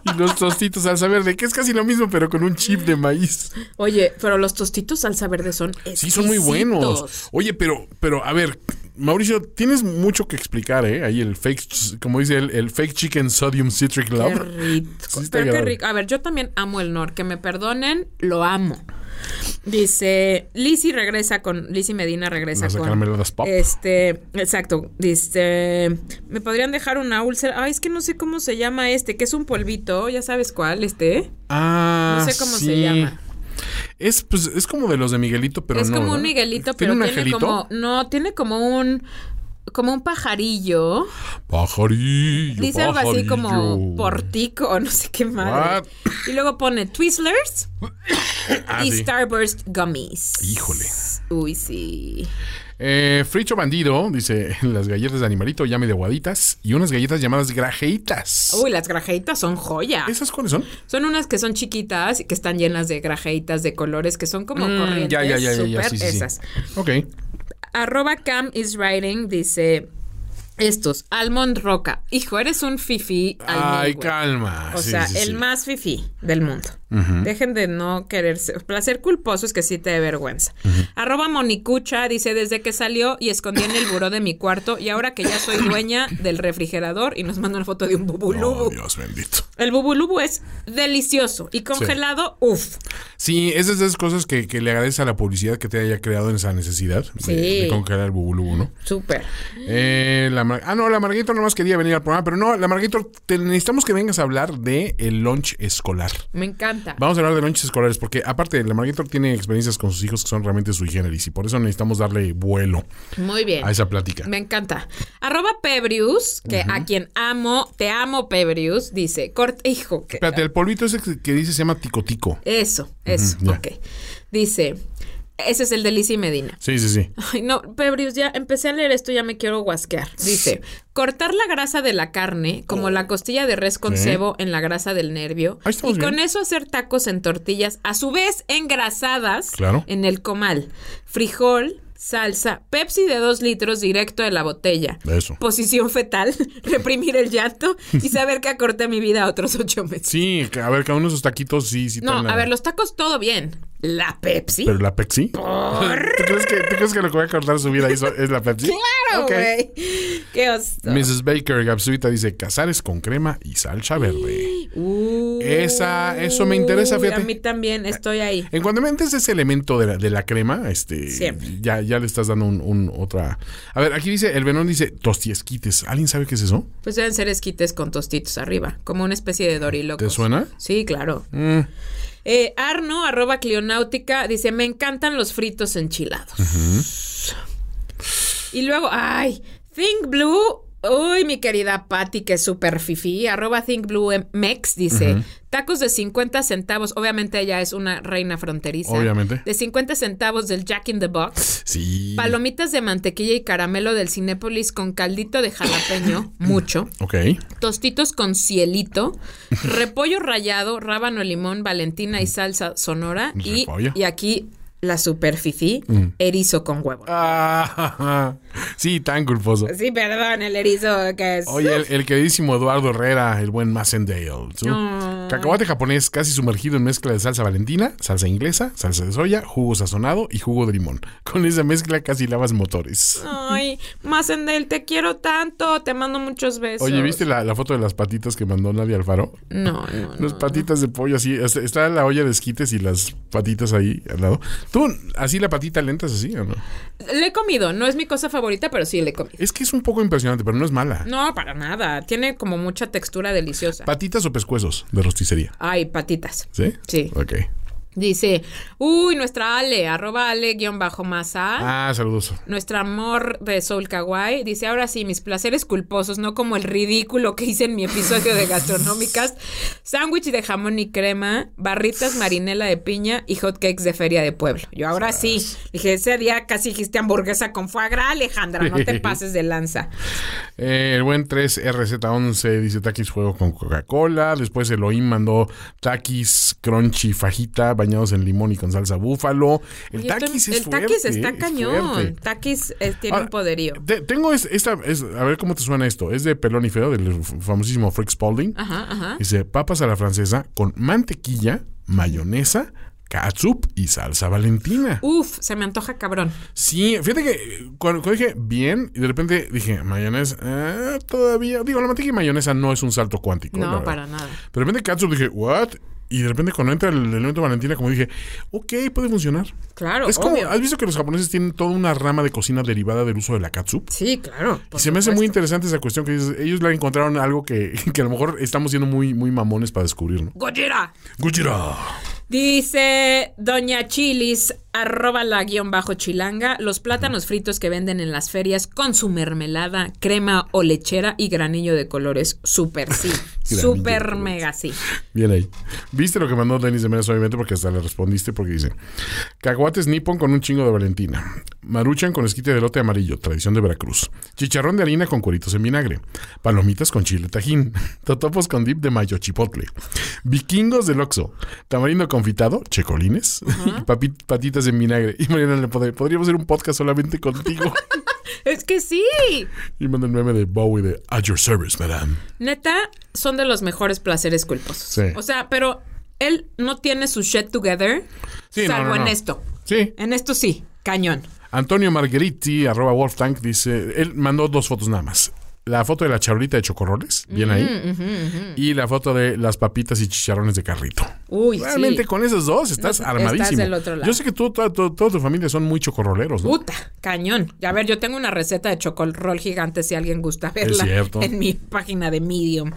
S2: Y los tostitos al saber de que es casi lo mismo, pero con un chip de maíz.
S3: Oye, pero los tostitos salsa verde son
S2: Sí, son muy buenos.
S3: exquisitos.
S2: Oye, pero, pero, a ver, Mauricio, tienes mucho que explicar, ¿eh? Ahí el fake, como dice el, el fake chicken sodium citric
S3: Qué
S2: love.
S3: rico.
S2: Sí está
S3: Pero qué rico. A ver, yo también amo el Nor. Que me perdonen, lo amo. Dice, Lizzy regresa con, Lizzy Medina regresa
S2: Las
S3: con.
S2: pop.
S3: Este, exacto. Dice, me podrían dejar una úlcera. Ay, es que no sé cómo se llama este, que es un polvito, ya sabes cuál, este.
S2: Ah,
S3: No sé cómo
S2: sí.
S3: se llama.
S2: Es, pues, es como de los de Miguelito, pero
S3: es
S2: no.
S3: como un. Miguelito,
S2: ¿Tiene
S3: pero
S2: un
S3: tiene como, no, tiene como un, como un pajarillo.
S2: Pajarillo.
S3: Dice algo así como portico no sé qué.
S2: What?
S3: Y luego pone Twizzlers
S2: Ah,
S3: y
S2: sí.
S3: Starburst Gummies.
S2: Híjole.
S3: Uy, sí.
S2: Eh, Fricho Bandido dice las galletas de animalito llame de aguaditas y unas galletas llamadas grajeitas.
S3: Uy, las grajeitas son joya.
S2: ¿Esas cuáles son?
S3: Son unas que son chiquitas y que están llenas de grajeitas de colores que son como
S2: Mm,
S3: corrientes.
S2: ya, ya, ya, ya, sí, sí, sí.
S3: esas.
S2: Ok.
S3: Arroba Cam is writing dice estos, Almond Roca. Hijo, eres un fifi.
S2: Ay, calma.
S3: O
S2: Sí,
S3: sea,
S2: sí,
S3: el
S2: sí.
S3: más fifi del mundo. Dejen de no quererse. Placer culposo es que sí te dé vergüenza. Arroba Monicucha dice: Desde que salió y escondí en el buró de mi cuarto, y ahora que ya soy dueña del refrigerador, y nos manda una foto de un bubulubu.
S2: Oh, Dios bendito.
S3: El bubulubu es delicioso y congelado, uff.
S2: Sí, esas de esas cosas que, que le agradece a la publicidad que te haya creado en esa necesidad de congelar el bubulubu, ¿no?
S3: Súper.
S2: Eh, la Ah, no, la Marguito nomás quería venir al programa, pero no, la Marguito, te necesitamos que vengas a hablar de el lunch escolar.
S3: Me encanta.
S2: Vamos a hablar de lunches escolares porque aparte la Marguito tiene experiencias con sus hijos que son realmente sui generis y por eso necesitamos darle vuelo
S3: Muy bien.
S2: a esa plática.
S3: Me encanta. Arroba Pebrius, que a quien amo, te amo, Pebrius, dice, corta, hijo, que,
S2: Espérate, el polvito ese que, dice se llama tico tico.
S3: eso, eso, ok. Dice, ese es el de Lizzie Medina.
S2: Sí, sí, sí.
S3: Ay, no, Pebrius, ya empecé a leer esto, ya me quiero guasquear. Dice, cortar la grasa de la carne, como la costilla de res con
S2: Sí.
S3: cebo en la grasa del nervio, y con eso hacer tacos en tortillas, a su vez engrasadas
S2: Claro.
S3: en el comal. Frijol, salsa, Pepsi de dos litros directo de la botella.
S2: Eso.
S3: Posición fetal, reprimir el llanto y saber que acorté mi vida a otros ocho meses.
S2: Sí, a ver, cada uno de esos taquitos sí, sí.
S3: No, a ver, los tacos todo bien. La Pepsi.
S2: Pero la Pepsi. ¿Tú crees, que, ¿Tú crees que lo que va a cortar su vida eso es la Pepsi?
S3: Claro, güey. Qué oso.
S2: Mrs. Baker Gapsuita dice cazares con crema y salsa verde.
S3: Uh,
S2: Esa- eso me interesa,
S3: A
S2: fíjate.
S3: mí también estoy ahí.
S2: En cuanto metes ese elemento de la, de la crema, este,
S3: Siempre.
S2: ya, ya le estás dando un, un- otra. A ver, aquí dice, el venón dice tostiesquites. ¿Alguien sabe qué es eso?
S3: Pues deben ser esquites con tostitos arriba, como una especie de dorilocos.
S2: ¿Te suena?
S3: Sí, claro.
S2: Mm,
S3: Eh, Arno, arroba Cleonáutica, dice, me encantan los fritos enchilados. Y luego, ay, Think Blue, uy, mi querida Patty, que es súper fifi, arroba Think Blue Mex, dice, tacos de 50 centavos, obviamente ella es una reina fronteriza.
S2: Obviamente.
S3: De 50 centavos del Jack in the Box.
S2: sí.
S3: Palomitas de mantequilla y caramelo del Cinépolis con caldito de jalapeño, mucho.
S2: Ok.
S3: Tostitos con cielito, repollo rallado, rábano, limón, valentina y salsa sonora. Y, y aquí la super fifi, erizo con huevo.
S2: Ah, sí, tan culposo.
S3: Sí, perdón, el erizo que es.
S2: Oye, el, el queridísimo Eduardo Herrera, el buen Massendale.
S3: No.
S2: Cacahuate japonés casi sumergido en mezcla de salsa valentina, salsa inglesa, salsa de soya, jugo sazonado y jugo de limón. Con esa mezcla casi lavas motores.
S3: Ay, Macendel, te quiero tanto. Te mando muchos besos.
S2: Oye, ¿viste la, la foto de las patitas que mandó Nadia Alfaro?
S3: No, no,
S2: Las
S3: no.
S2: patitas de pollo así. Está la olla de esquites y las patitas ahí al lado. ¿Tú así la patita lenta es así o no?
S3: Le he comido. No es mi cosa favorita, pero sí le he comido.
S2: Es que es un poco impresionante, pero no es mala.
S3: No, para nada. Tiene como mucha textura deliciosa.
S2: ¿Patitas o pescuezos de rosticería?
S3: Ay, patitas.
S2: ¿Sí?
S3: Sí.
S2: Ok.
S3: Dice, uy, nuestra Ale, arroba Ale guion bajo masa.
S2: Ah, saludos.
S3: Nuestro amor de Soul Kawaii dice, ahora sí, mis placeres culposos, no como el ridículo que hice en mi episodio de gastronómicas. Sándwich de jamón y crema, barritas marinela de piña y hotcakes de feria de pueblo. Yo ahora sí, dije, ese día casi dijiste hamburguesa con foie gras, Alejandra, no te pases de lanza.
S2: Eh, el buen 3RZ11 dice taquis juego con Coca-Cola. Después Elohim mandó taquis crunchy fajita bañados en limón y con salsa búfalo. El taquis es
S3: el
S2: fuerte.
S3: taquis está
S2: es
S3: cañón.
S2: fuerte.
S3: Taquis eh, tiene
S2: Ahora,
S3: un poderío.
S2: te- tengo es- esta, es- a ver cómo te suena esto. Es de Pelón y Feo, del famosísimo Frick Spalding.
S3: Ajá, ajá.
S2: Dice papas a la francesa con mantequilla, mayonesa, catsup y salsa valentina.
S3: Uf, se me antoja cabrón.
S2: Sí, fíjate que eh, cuando, cuando dije bien, y de repente dije mayonesa, ah, todavía. Digo, la mantequilla y mayonesa no es un salto cuántico.
S3: No, para nada.
S2: De repente catsup dije, ¿what? Y de repente cuando entra el elemento Valentina, como dije, ok, puede funcionar.
S3: Claro,
S2: es como,
S3: obvio.
S2: ¿has visto que los japoneses tienen toda una rama de cocina derivada del uso de la catsup?
S3: Sí, claro.
S2: Y se me hace muy interesante esa cuestión que dices, ellos le encontraron algo que, que a lo mejor estamos siendo muy, muy mamones para descubrir, ¿no?
S3: Gojira.
S2: Gujira.
S3: Dice Doña Chilis, arroba la guion bajo chilanga, los plátanos fritos que venden en las ferias con su mermelada, crema o lechera y granillo de colores. Súper sí. Súper mega sí.
S2: Bien ahí. ¿Viste lo que mandó Denis de Menes, obviamente? Porque hasta le respondiste porque dice: Cacahuates Nippon con un chingo de Valentina. Maruchan con esquite de lote amarillo, tradición de Veracruz. Chicharrón de harina con cueritos en vinagre. Palomitas con chile tajín. Totopos con dip de mayo chipotle. Vikingos del Oxo. Tamarindo confitado, checolines. Y papi- patitas en vinagre. Y Mariana le pod- podríamos hacer un podcast solamente contigo.
S3: Es que sí.
S2: y manda el meme de Bowie de At your service, madame.
S3: Neta, son de los mejores placeres culposos.
S2: Sí.
S3: O sea, pero él no tiene su shit together,
S2: Sí, no,
S3: salvo
S2: no, no.
S3: en esto.
S2: Sí.
S3: En esto sí, cañón.
S2: Antonio Margheriti, arroba Wolftank, dice, él mandó dos fotos nada más. La foto de la charolita de chocorroles, bien ahí. Y la foto de las papitas y chicharrones de carrito.
S3: Uy,
S2: Realmente
S3: sí.
S2: con esos dos estás
S3: No,
S2: armadísimo.
S3: estás del otro lado.
S2: Yo sé que tú, toda, toda- toda tu familia son muy chocorroleros, ¿no?
S3: Puta, cañón. A ver, yo tengo una receta de chocolrol gigante si alguien gusta verla
S2: cierto.
S3: en mi página de Medium.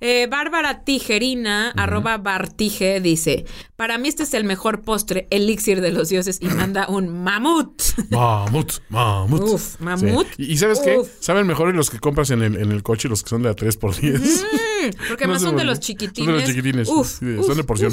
S3: Eh, Bárbara Tijerina, arroba Bartige, dice: Para mí este es el mejor postre, elixir de los dioses, y manda un mamut.
S2: Mamut, mamut.
S3: Uf, mamut.
S2: Sí. Y, y ¿sabes qué? Saben mejor los que compras en el, en el coche, los que son de a 3x10.
S3: Porque
S2: No
S3: más
S2: sé
S3: son
S2: por
S3: de los chiquitines.
S2: Son de los chiquitines.
S3: Uf,
S2: Sí,
S3: uf,
S2: son de porción.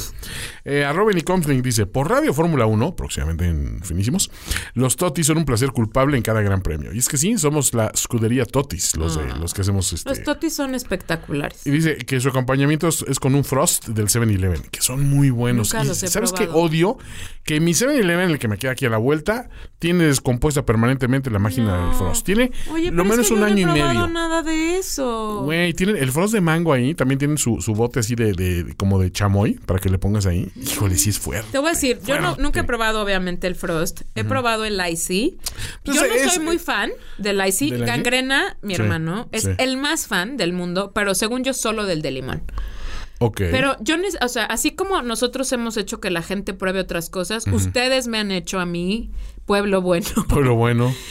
S2: Eh, a Robin y Comfling dice: Por Radio Fórmula 1, próximamente en Finísimos, los Totis son un placer culpable en cada gran premio. Y es que sí, somos la escudería Totis, los, de, los que hacemos este.
S3: Los totis son espectaculares.
S2: Y dice que su acompañamiento es, es con un Frost del 7-Eleven, que son muy buenos.
S3: Nunca
S2: Y
S3: los he
S2: ¿Sabes qué odio? Que mi 7-Eleven, el que me queda aquí a la vuelta, tiene descompuesta permanentemente la máquina del Frost. Tiene
S3: Oye,
S2: lo menos un año y medio.
S3: Nada de eso.
S2: Güey, tienen el Frost de mango ahí, también tienen su, su bote así de, de- como de chamoy para que le pongas ahí. Híjole, sí es fuerte.
S3: Te voy a decir, yo no, nunca he probado obviamente el Frost. He probado el Icy.
S2: Pues
S3: yo no
S2: es-
S3: soy muy fan del Icy. Gangrena, mi
S2: Sí,
S3: hermano, es
S2: sí.
S3: el más fan del mundo, pero según yo solo del de limón.
S2: Ok.
S3: Pero yo, o sea, así como nosotros hemos hecho que la gente pruebe otras cosas, ustedes me han hecho a mí, pueblo bueno,
S2: Pero bueno.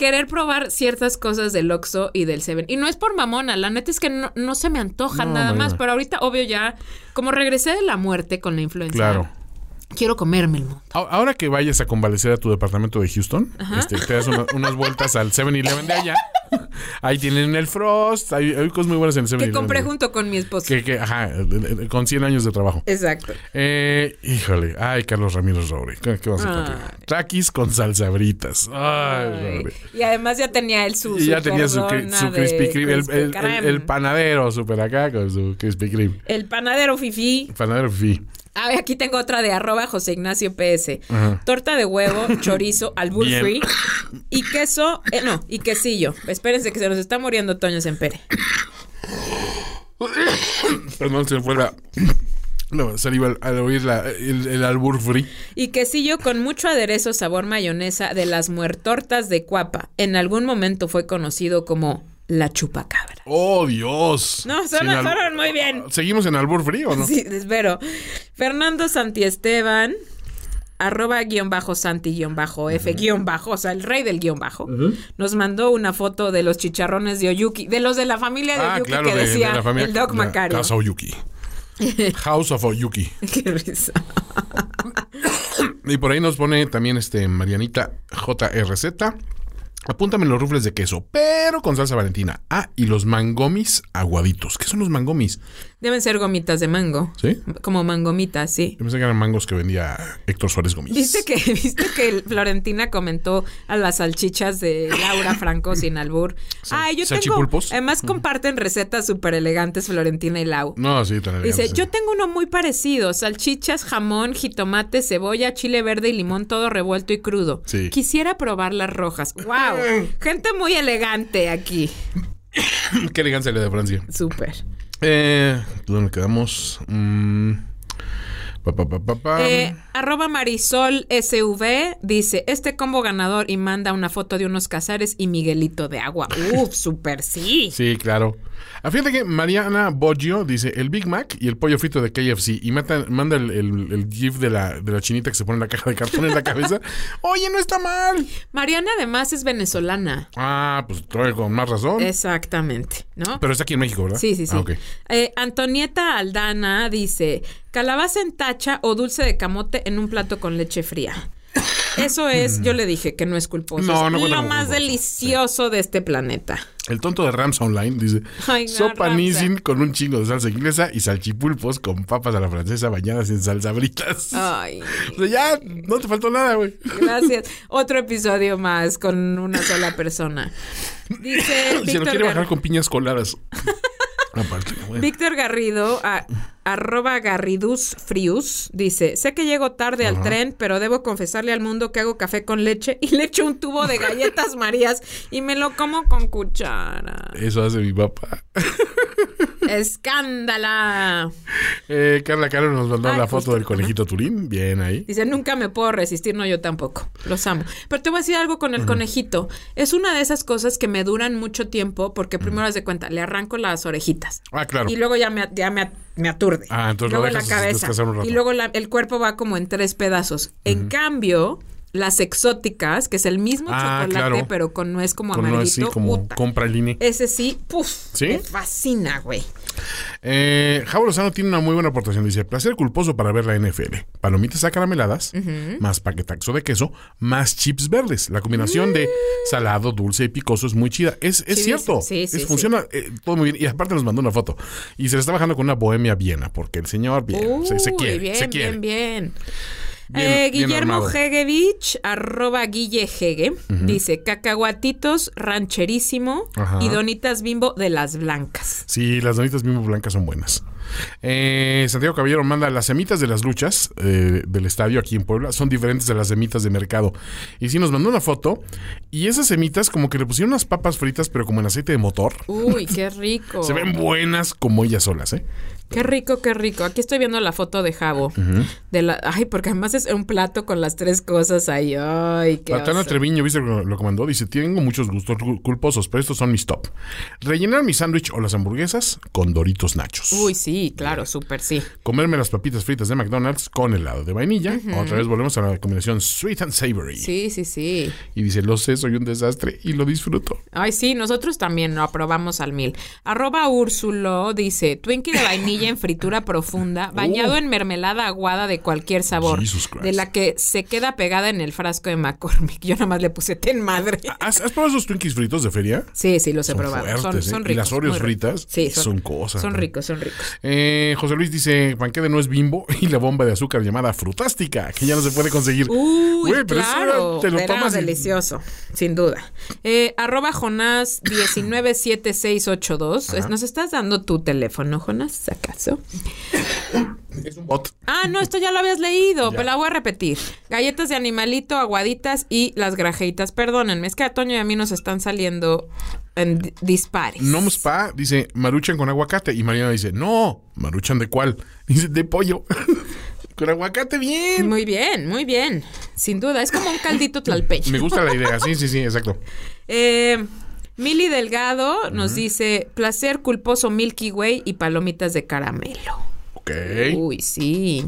S3: querer probar ciertas cosas del Oxxo y del Seven. Y no es por mamona, la neta es que no, no se me antoja
S2: No,
S3: nada más, pero ahorita, obvio, ya, como regresé de la muerte con la influenza,
S2: Claro.
S3: quiero comerme el mundo.
S2: Ahora que vayas a convalecer a tu departamento de Houston, este, te das una- unas vueltas al 7-Eleven de allá. Ahí tienen el Frost, hay, hay cosas muy buenas en el 7-Eleven.
S3: Que compré junto con mi esposo.
S2: Que, que, ajá, con 100 años de trabajo.
S3: Exacto.
S2: Eh, híjole, ay, Carlos Ramírez Robre. ¿Qué, qué vas a?
S3: Ay.
S2: Traquis con salsabritas. Ay,
S3: Ay. Y además ya tenía él su
S2: Y ya tenía su, su
S3: de
S2: Krispy Kreme. El, el- el- el panadero super acá con su Krispy Kreme.
S3: El panadero fifi.
S2: Panadero Fifi.
S3: A ver, aquí tengo otra de arroba José Ignacio PS. Torta de huevo, chorizo, albur
S2: Bien.
S3: free y queso, eh, no, y quesillo. Espérense que se nos está muriendo Toño Sempere.
S2: Perdón, se fue la, la saliva al, al oír la- el, el albur free.
S3: Y quesillo con mucho aderezo sabor mayonesa de las muertortas de Cuapa. En algún momento fue conocido como la chupacabra.
S2: ¡Oh, Dios!
S3: No,
S2: al-
S3: suenan muy bien.
S2: ¿Seguimos en albur free o no?
S3: Sí, espero. Fernando Santiesteban, arroba guion bajo Santi guion bajo F guion bajo, o sea, el rey del guion bajo, nos mandó una foto de los chicharrones de Oyuki, de los de la familia de
S2: Ah,
S3: Oyuki
S2: claro,
S3: que
S2: de, de
S3: decía
S2: la familia.
S3: el Doc Macario.
S2: Casa Oyuki. House of Oyuki.
S3: Qué risa.
S2: y por ahí nos pone también este Marianita JRZ. Apúntame los rufles de queso, pero con salsa valentina. Ah, y los mangomis aguaditos. ¿Qué son los mangomis?
S3: Deben ser gomitas de mango.
S2: ¿Sí?
S3: Como mangomitas, sí.
S2: Yo pensé que eran mangos que vendía Héctor Suárez Gomis.
S3: ¿Viste que, ¿Viste que Florentina comentó a las salchichas de Laura Franco sin albur? Ay, yo tengo... Además comparten recetas súper elegantes Florentina y Lau.
S2: No, sí, tan
S3: Dice,
S2: elegantes, sí.
S3: yo tengo uno muy parecido, salchichas, jamón, jitomate, cebolla, chile verde y limón todo revuelto y crudo.
S2: Sí.
S3: Quisiera probar las rojas. ¡Wow! Gente muy elegante aquí.
S2: Qué elegancia la de Francia.
S3: Súper.
S2: Eh, ¿Dónde quedamos? Mm, pa, pa, pa, pa, pa.
S3: Eh, arroba Marisol SV dice, este combo ganador y manda una foto de unos cazares y Miguelito de agua. Uf, súper sí.
S2: Sí, claro. Ah, fíjate que Mariana Boggio dice el Big Mac y el pollo frito de KFC y mata- manda el, el- el gif de la, de la chinita que se pone la caja de cartón en la cabeza. Oye, no está mal.
S3: Mariana además es venezolana.
S2: Ah, pues con más razón.
S3: Exactamente, ¿no?
S2: Pero está aquí en México, ¿verdad?
S3: Sí, sí, sí.
S2: Ah.
S3: Eh, Antonieta Aldana dice, calabaza en tacha o dulce de camote en un plato con leche fría. Eso es, yo le dije que no es culposo.
S2: No,
S3: es
S2: no cuenta
S3: lo más
S2: culposo.
S3: delicioso de este planeta.
S2: El tonto de Rams Online dice
S3: Ay, no,
S2: sopa. Nissin con un chingo de salsa inglesa y salchipulpos con papas a la francesa bañadas en salsa britas.
S3: Ay,
S2: O sea, ya, no te faltó nada, güey.
S3: gracias. Otro episodio más con una sola persona. Dice
S2: Se lo quiere
S3: Gar-
S2: bajar con piñas coladas. Aparte.
S3: Víctor Garrido, a- arroba Garridus Frius, dice, sé que llego tarde al tren, pero debo confesarle al mundo que hago café con leche y le echo un tubo de galletas marías y me lo como con cuchara.
S2: Eso hace mi papá.
S3: ¡Escándala!
S2: Eh, Carla Caro nos mandó
S3: Ay,
S2: la
S3: justo,
S2: foto del conejito Turín. Bien ahí.
S3: Dice, nunca me puedo resistir, no, yo tampoco. Los amo. Pero te voy a decir algo con el conejito. Es una de esas cosas que me duran mucho tiempo porque primero haz de cuenta, le arranco las orejitas.
S2: Ah, claro.
S3: Y luego ya me, ya me, me aturde.
S2: Ah, entonces lo
S3: luego
S2: dejas
S3: la cabeza.
S2: descansar un rato.
S3: Y luego la- el cuerpo va como en tres pedazos. En cambio, las exóticas, que es el mismo
S2: Ah,
S3: chocolate,
S2: claro.
S3: pero con nuez como
S2: Con nuez,
S3: amarillito.
S2: sí, como
S3: puta.
S2: compra INE.
S3: Ese sí, puf,
S2: ¿Sí?
S3: me fascina, güey.
S2: Eh, Javo Lozano tiene una muy buena aportación. Dice, placer culposo para ver la NFL. Palomitas acarameladas, más paquetaxo de queso, más chips verdes. La combinación de salado, dulce y picoso es muy chida. Es, es
S3: Sí,
S2: cierto.
S3: sí, sí,
S2: Es- funciona eh, todo muy bien. Y aparte nos mandó una foto. Y se le está bajando con una bohemia viena, porque el señor bien, se, se quiere.
S3: bien,
S2: se quiere.
S3: bien, bien.
S2: Bien-
S3: Eh,
S2: bien
S3: Guillermo. Hegevich, arroba Guille Hege, dice cacahuatitos rancherísimo
S2: Ajá.
S3: y donitas bimbo de las blancas.
S2: Sí, las donitas mismo blancas son buenas. Eh, Santiago Caballero manda las semitas de las luchas eh, del estadio aquí en Puebla. Son diferentes de las semitas de mercado. Y sí, nos mandó una foto. Y esas semitas, como que le pusieron unas papas fritas, pero como en aceite de motor.
S3: Uy, qué rico.
S2: Se ven buenas como ellas solas, ¿eh?
S3: Qué rico, qué rico. Aquí estoy viendo la foto de la, ay, porque además es un plato con las tres cosas ahí. Ay, qué
S2: Tatiana
S3: oso.
S2: Treviño, ¿viste lo lo que mandó? Dice, tengo muchos gustos cul- culposos, pero estos son mis top. Rellenar mi sándwich o las hamburguesas con Doritos Nachos.
S3: Uy, sí, claro, súper sí.
S2: Comerme las papitas fritas de McDonald's con helado de vainilla. Otra vez volvemos a la combinación sweet and savory.
S3: Sí, sí, sí.
S2: Y dice, lo sé, soy un desastre y lo disfruto.
S3: Ay, sí, nosotros también lo aprobamos al mil. Arroba Úrsulo dice, Twinkie de vainilla en fritura profunda, bañado
S2: Oh.
S3: en mermelada aguada de cualquier sabor,
S2: Jesus Christ.
S3: de la que se queda pegada en el frasco de McCormick. Yo nada más le puse ten madre.
S2: ¿Has, has probado esos Twinkies fritos de feria?
S3: Sí, sí, los he
S2: Son
S3: probado. son,
S2: fuertes, ¿eh?
S3: son
S2: Y
S3: ricos.
S2: las Oreos fritas
S3: Sí,
S2: son cosas,
S3: Son
S2: ¿no?
S3: ricos, son ricos.
S2: Eh, José Luis dice, panque de nuez bimbo y la bomba de azúcar llamada frutástica, que ya no se puede conseguir.
S3: Uy,
S2: pero
S3: claro.
S2: te lo
S3: Era
S2: tomas y-
S3: delicioso, sin duda. Eh, arroba Jonás 197682. Es- ¿Nos estás dando tu teléfono, Jonás, acaso?
S2: Es un bot.
S3: Ah, no, esto ya lo habías leído, pero la voy a repetir. Galletas de animalito, aguaditas y las grajeitas. Perdónenme, es que a Toño y a mí nos están saliendo en di- dispares.
S2: Nom Spa dice, maruchan con aguacate. Y Mariana dice, no, maruchan de cuál? Dice, de pollo. con aguacate, bien.
S3: Muy bien, muy bien. Sin duda, es como un caldito tlalpeño.
S2: Me gusta la idea, sí, sí, sí, exacto.
S3: Eh, Mili Delgado nos dice placer culposo Milky Way y palomitas de caramelo.
S2: Ok.
S3: Uy, sí.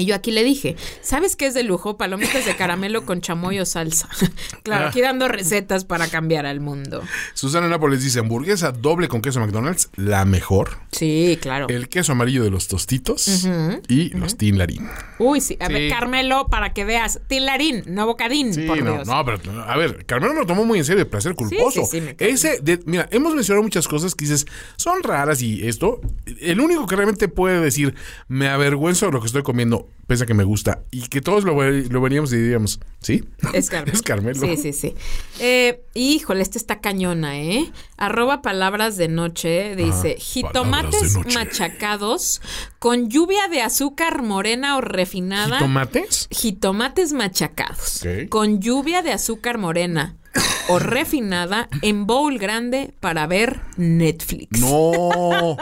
S3: Y yo aquí le dije, ¿sabes qué es de lujo? Palomitas de caramelo con chamoy o salsa. claro, aquí dando recetas para cambiar al mundo.
S2: Susana Nápoles dice, hamburguesa doble con queso McDonald's, la mejor.
S3: Sí, claro.
S2: El queso amarillo de los tostitos y los Tin Larín.
S3: Uy, sí. A
S2: Sí.
S3: ver, Carmelo, para que veas. Tilarín, no bocadín,
S2: Sí,
S3: por
S2: no,
S3: Dios.
S2: no, pero a ver, Carmelo lo tomó muy en serio, de placer culposo.
S3: sí, sí, me.
S2: Ese, de- mira, hemos mencionado muchas cosas que dices, son raras y esto, el único que realmente puede decir, me avergüenzo de lo que estoy comiendo, pese a que me gusta, y que todos lo, lo veríamos y diríamos, ¿sí?
S3: Es Carmelo.
S2: Es Carmelo.
S3: Sí, sí, sí. Eh, híjole, esta está cañona, ¿eh? Arroba palabras de noche, dice,
S2: Ajá,
S3: jitomates
S2: noche.
S3: machacados con lluvia de azúcar morena o refinada.
S2: ¿Tomates?
S3: Jitomates machacados con lluvia de azúcar morena o refinada en bowl grande para ver Netflix.
S2: No.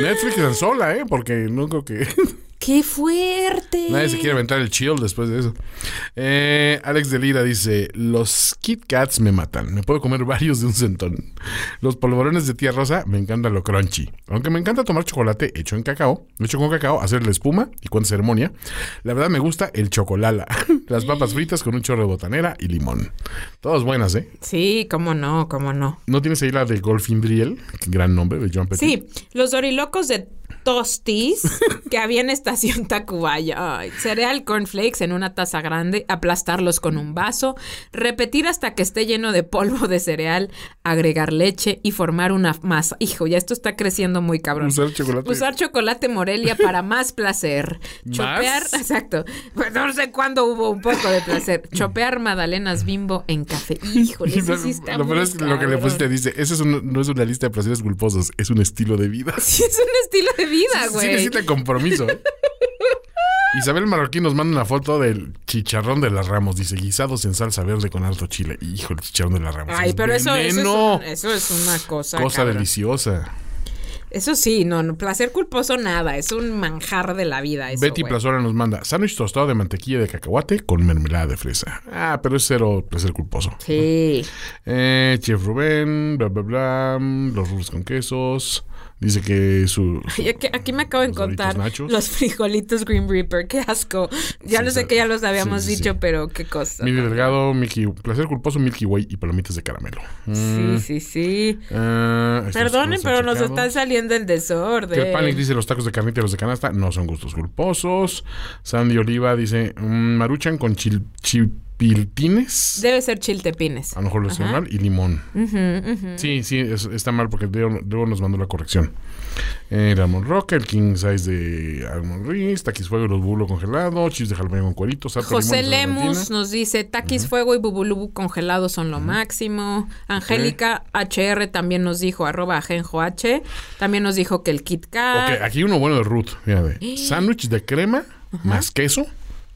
S2: Netflix en sola, ¿eh? Porque no creo que...
S3: ¡Qué fuerte!
S2: Nadie se quiere aventar el chill después de eso. Eh, Alex de Lira dice: Los Kit Kats me matan. Me puedo comer varios de un centón. Los polvorones de tía Rosa me encanta lo crunchy. Aunque me encanta tomar chocolate hecho en cacao, hecho con cacao, hacer la espuma y con ceremonia. La verdad me gusta el chocolala. Las papas fritas con un chorro de botanera y limón. Todas buenas, ¿eh?
S3: Sí, cómo no, cómo no.
S2: ¿No tienes ahí la de Golfindriel? Gran nombre de John Petit.
S3: Sí, los dorilocos de Tostis que había en Estación Tacubaya. Ay, cereal cornflakes en una taza grande, aplastarlos con un vaso, repetir hasta que esté lleno de polvo de cereal, agregar leche y formar una masa. Hijo, ya esto está creciendo muy cabrón.
S2: Usar chocolate.
S3: Usar chocolate Morelia para más placer. Chopear, exacto. Pues no sé cuándo hubo un poco de placer. Chopear magdalenas bimbo en café. Híjole, eso sí está
S2: lo peor
S3: muy
S2: es que lo que le pusiste dice: Ese es un- no es una lista de placeres culposos, es un estilo de vida.
S3: Sí, es un estilo de vida,
S2: Sí
S3: güey.
S2: necesita compromiso. Isabel Marroquín nos manda una foto del chicharrón de las Ramos. Dice, guisados en salsa verde con harto chile. Hijo, el chicharrón de las Ramos.
S3: Ay,
S2: es
S3: pero eso, eso, es un- eso es una cosa.
S2: Cosa
S3: cabrón.
S2: deliciosa.
S3: Eso sí, no, no, placer culposo nada, es un manjar de la vida. Eso,
S2: Betty
S3: güey.
S2: Plazora nos manda sándwich tostado de mantequilla de cacahuate con mermelada de fresa. Ah, pero es cero placer culposo.
S3: Sí.
S2: Eh, Chef Rubén, bla, bla, bla. Los rulos con quesos. Dice que su...
S3: aquí, aquí me acabo de encontrar los frijolitos Green Reaper. Qué asco. Ya
S2: Sí,
S3: lo sé que ya los habíamos
S2: Sí, sí,
S3: dicho, pero qué cosa.
S2: Mili Delgado, Mickey, placer culposo, Milky Way y palomitas de caramelo. Mm,
S3: Sí, sí, sí.
S2: estos
S3: Perdonen, pero nos está saliendo el desorden.
S2: Que Panic dice los tacos de carnita y los de canasta no son gustos culposos. Sandy Oliva dice mm, maruchan con chil- chipiltines.
S3: Debe ser chiltepines.
S2: A lo mejor lo decía mal. Y limón. Sí, sí, es- está mal porque luego, nos mandó la corrección. El Almond Roca, el King Size de Almond Riz, taquis fuego y los bulo congelado, chips de jalapeño con cueritos,
S3: José Lemus nos dice, taquis fuego y bubulubu congelados son lo máximo. Angélica HR también nos dijo, arroba ajenjo H, también nos dijo que el Kit Kat.
S2: Ok, aquí uno bueno de Ruth. Fíjate. Sándwich de crema, más queso,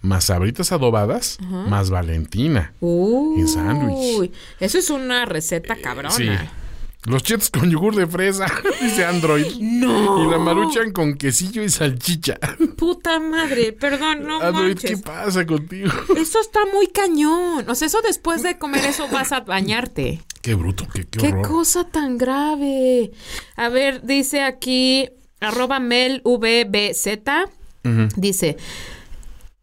S2: más sabritas adobadas, más Valentina.
S3: Uy,
S2: en sándwich.
S3: Eso es una receta cabrona.
S2: Sí. Los chetos con yogur de fresa, dice Android. No. Y la maruchan con quesillo y salchicha.
S3: Puta madre, perdón, no
S2: Android, ¿qué pasa contigo?
S3: Eso está muy cañón. O sea, eso después de comer eso vas a bañarte.
S2: Qué bruto, qué, qué
S3: Qué
S2: horror.
S3: cosa tan grave. A ver, dice aquí, arroba melvbz, dice...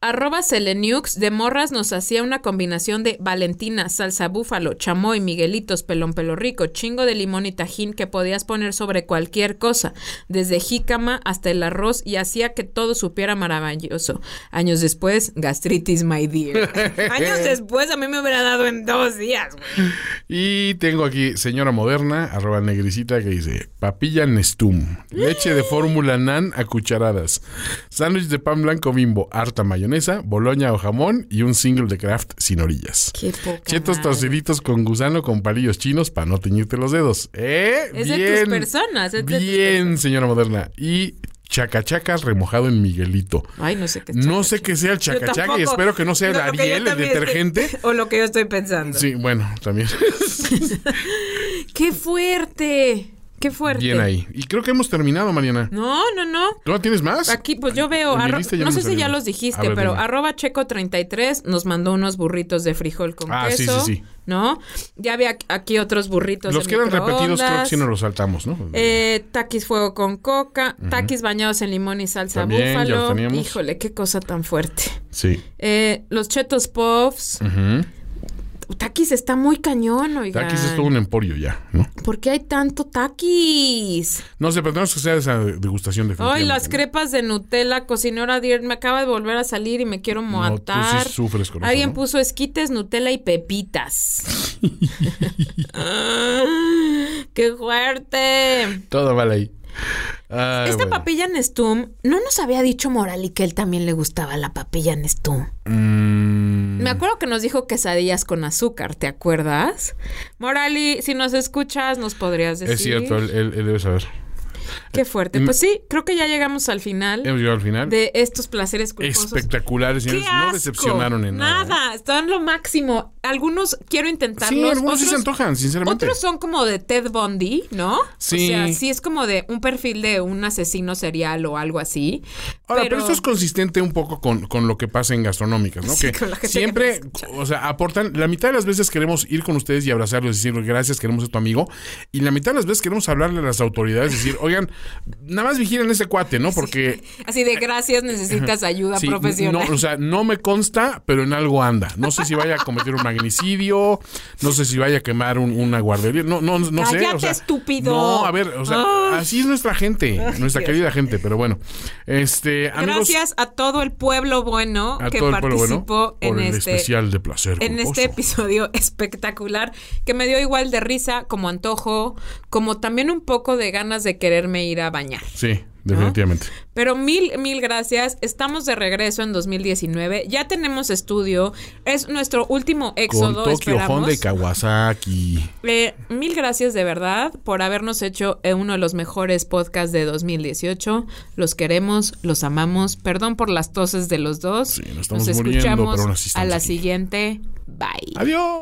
S3: Arroba Seleniux de morras nos hacía una combinación de Valentina, salsa búfalo, chamoy, miguelitos, pelón pelo rico, chingo de limón y tajín que podías poner sobre cualquier cosa, desde jícama hasta el arroz y hacía que todo supiera maravilloso. Años después, gastritis, my dear. Años después a mí me hubiera dado en dos días, güey.
S2: Y tengo aquí señora moderna, arroba negricita, que dice papilla Nestum, leche de fórmula nan a cucharadas, sándwich de pan blanco bimbo, harta mayonesa, boloña o jamón y un single de craft sin orillas.
S3: Qué poca
S2: Chetos
S3: madre.
S2: torciditos con gusano con palillos chinos para no teñirte los dedos. ¿Eh?
S3: Es de
S2: bien.
S3: tus personas, es de tus
S2: Bien, señora moderna. Y chacachacas remojado en Miguelito.
S3: Ay, no sé qué es
S2: No sé qué sea el chacachaca y espero que no sea el Ariel, el
S3: estoy-
S2: detergente.
S3: o lo que yo estoy pensando.
S2: Sí, bueno, también.
S3: ¡Qué fuerte! Qué fuerte.
S2: Bien ahí. Y creo que hemos terminado, Mariana.
S3: No, no, no.
S2: ¿Tú tienes más?
S3: Aquí, pues yo veo, arro- no sé si ya los dijiste,
S2: ver,
S3: pero
S2: dime.
S3: arroba checo33 nos mandó unos burritos de frijol con
S2: Ah, sí,
S3: queso,
S2: sí, sí.
S3: ¿no? Ya había aquí otros burritos
S2: Los
S3: de
S2: que eran repetidos creo que sí nos los saltamos, ¿no?
S3: Eh, taquis fuego con coca, taquis bañados en limón y salsa
S2: También,
S3: búfalo. Híjole, qué cosa tan fuerte.
S2: sí.
S3: Eh, los chetos puffs.
S2: Ujú.
S3: Taquis está muy cañón, oigan.
S2: Taquis es todo un emporio ya, ¿no?
S3: ¿Por qué hay tanto taquis?
S2: No sé, pero tenemos que hacer esa degustación de
S3: Ay, las crepas de Nutella, cocinora Dier, me acaba de volver a salir y me quiero
S2: tú
S3: matar.
S2: sí sufres con eso,
S3: Alguien
S2: ¿no?
S3: puso esquites, Nutella y pepitas. ¡Qué fuerte!
S2: Todo vale ahí. Ay,
S3: Esta
S2: bueno.
S3: papilla Nestum, ¿no nos había dicho Morali que él también le gustaba la papilla Nestum?
S2: Mm,
S3: Me acuerdo que nos dijo quesadillas con azúcar, ¿te acuerdas? Morali, si nos escuchas, nos podrías decir.
S2: es cierto, él, él- él debe saber.
S3: Qué fuerte.
S2: Mm.
S3: Pues sí, creo que ya llegamos al final
S2: Hemos llegado al final.
S3: de estos placeres culposos.
S2: Espectaculares,
S3: ¡Qué
S2: señores. No decepcionaron en nada. ¿eh?
S3: Nada, están lo máximo. Algunos quiero intentarlos.
S2: Sí, algunos sí
S3: otros-
S2: se antojan, sinceramente.
S3: Otros son como de Ted Bundy, ¿no?
S2: Sí.
S3: O sea, sí es como de un perfil de un asesino serial o algo así.
S2: Ahora, pero, esto es consistente un poco con, con lo que pasa en gastronómicas, ¿no?
S3: Sí,
S2: que
S3: con la gente
S2: siempre,
S3: que
S2: o sea, aportan, la mitad de las veces queremos ir con ustedes y abrazarlos y decir gracias, queremos a tu amigo, y la mitad de las veces queremos hablarle a las autoridades y decir, oigan, nada más vigilen ese cuate, ¿no? Porque
S3: Así de gracias, necesitas ayuda
S2: sí,
S3: profesional.
S2: no, o sea, no me consta, pero en algo anda. No sé si vaya a cometer un magnicidio, no sé si vaya a quemar un- una guardería, no, no, no sé.
S3: Cállate,
S2: o sea,
S3: estúpido.
S2: No, a ver, o sea, así es nuestra gente, nuestra
S3: Dios.
S2: querida gente, pero bueno, este, amigos.
S3: Gracias a todo el pueblo bueno que participó
S2: bueno
S3: en este
S2: especial de placer
S3: en
S2: culposo.
S3: este episodio espectacular que me dio igual de risa como antojo, como también un poco de ganas de quererme ir a bañar.
S2: Sí, definitivamente.
S3: Pero mil, mil gracias. Estamos de regreso en 2019. Ya tenemos estudio. Es nuestro último
S2: Con
S3: éxodo.
S2: Tokio
S3: esperamos.
S2: Honda y Kawasaki.
S3: Eh, mil gracias de verdad por habernos hecho eh, uno de los mejores podcasts de 2018. Los queremos, los amamos. Perdón por las toses de los dos.
S2: Sí, nos estamos
S3: Nos
S2: muriendo,
S3: escuchamos
S2: pero así
S3: a la
S2: aquí.
S3: siguiente. Bye.
S2: Adiós.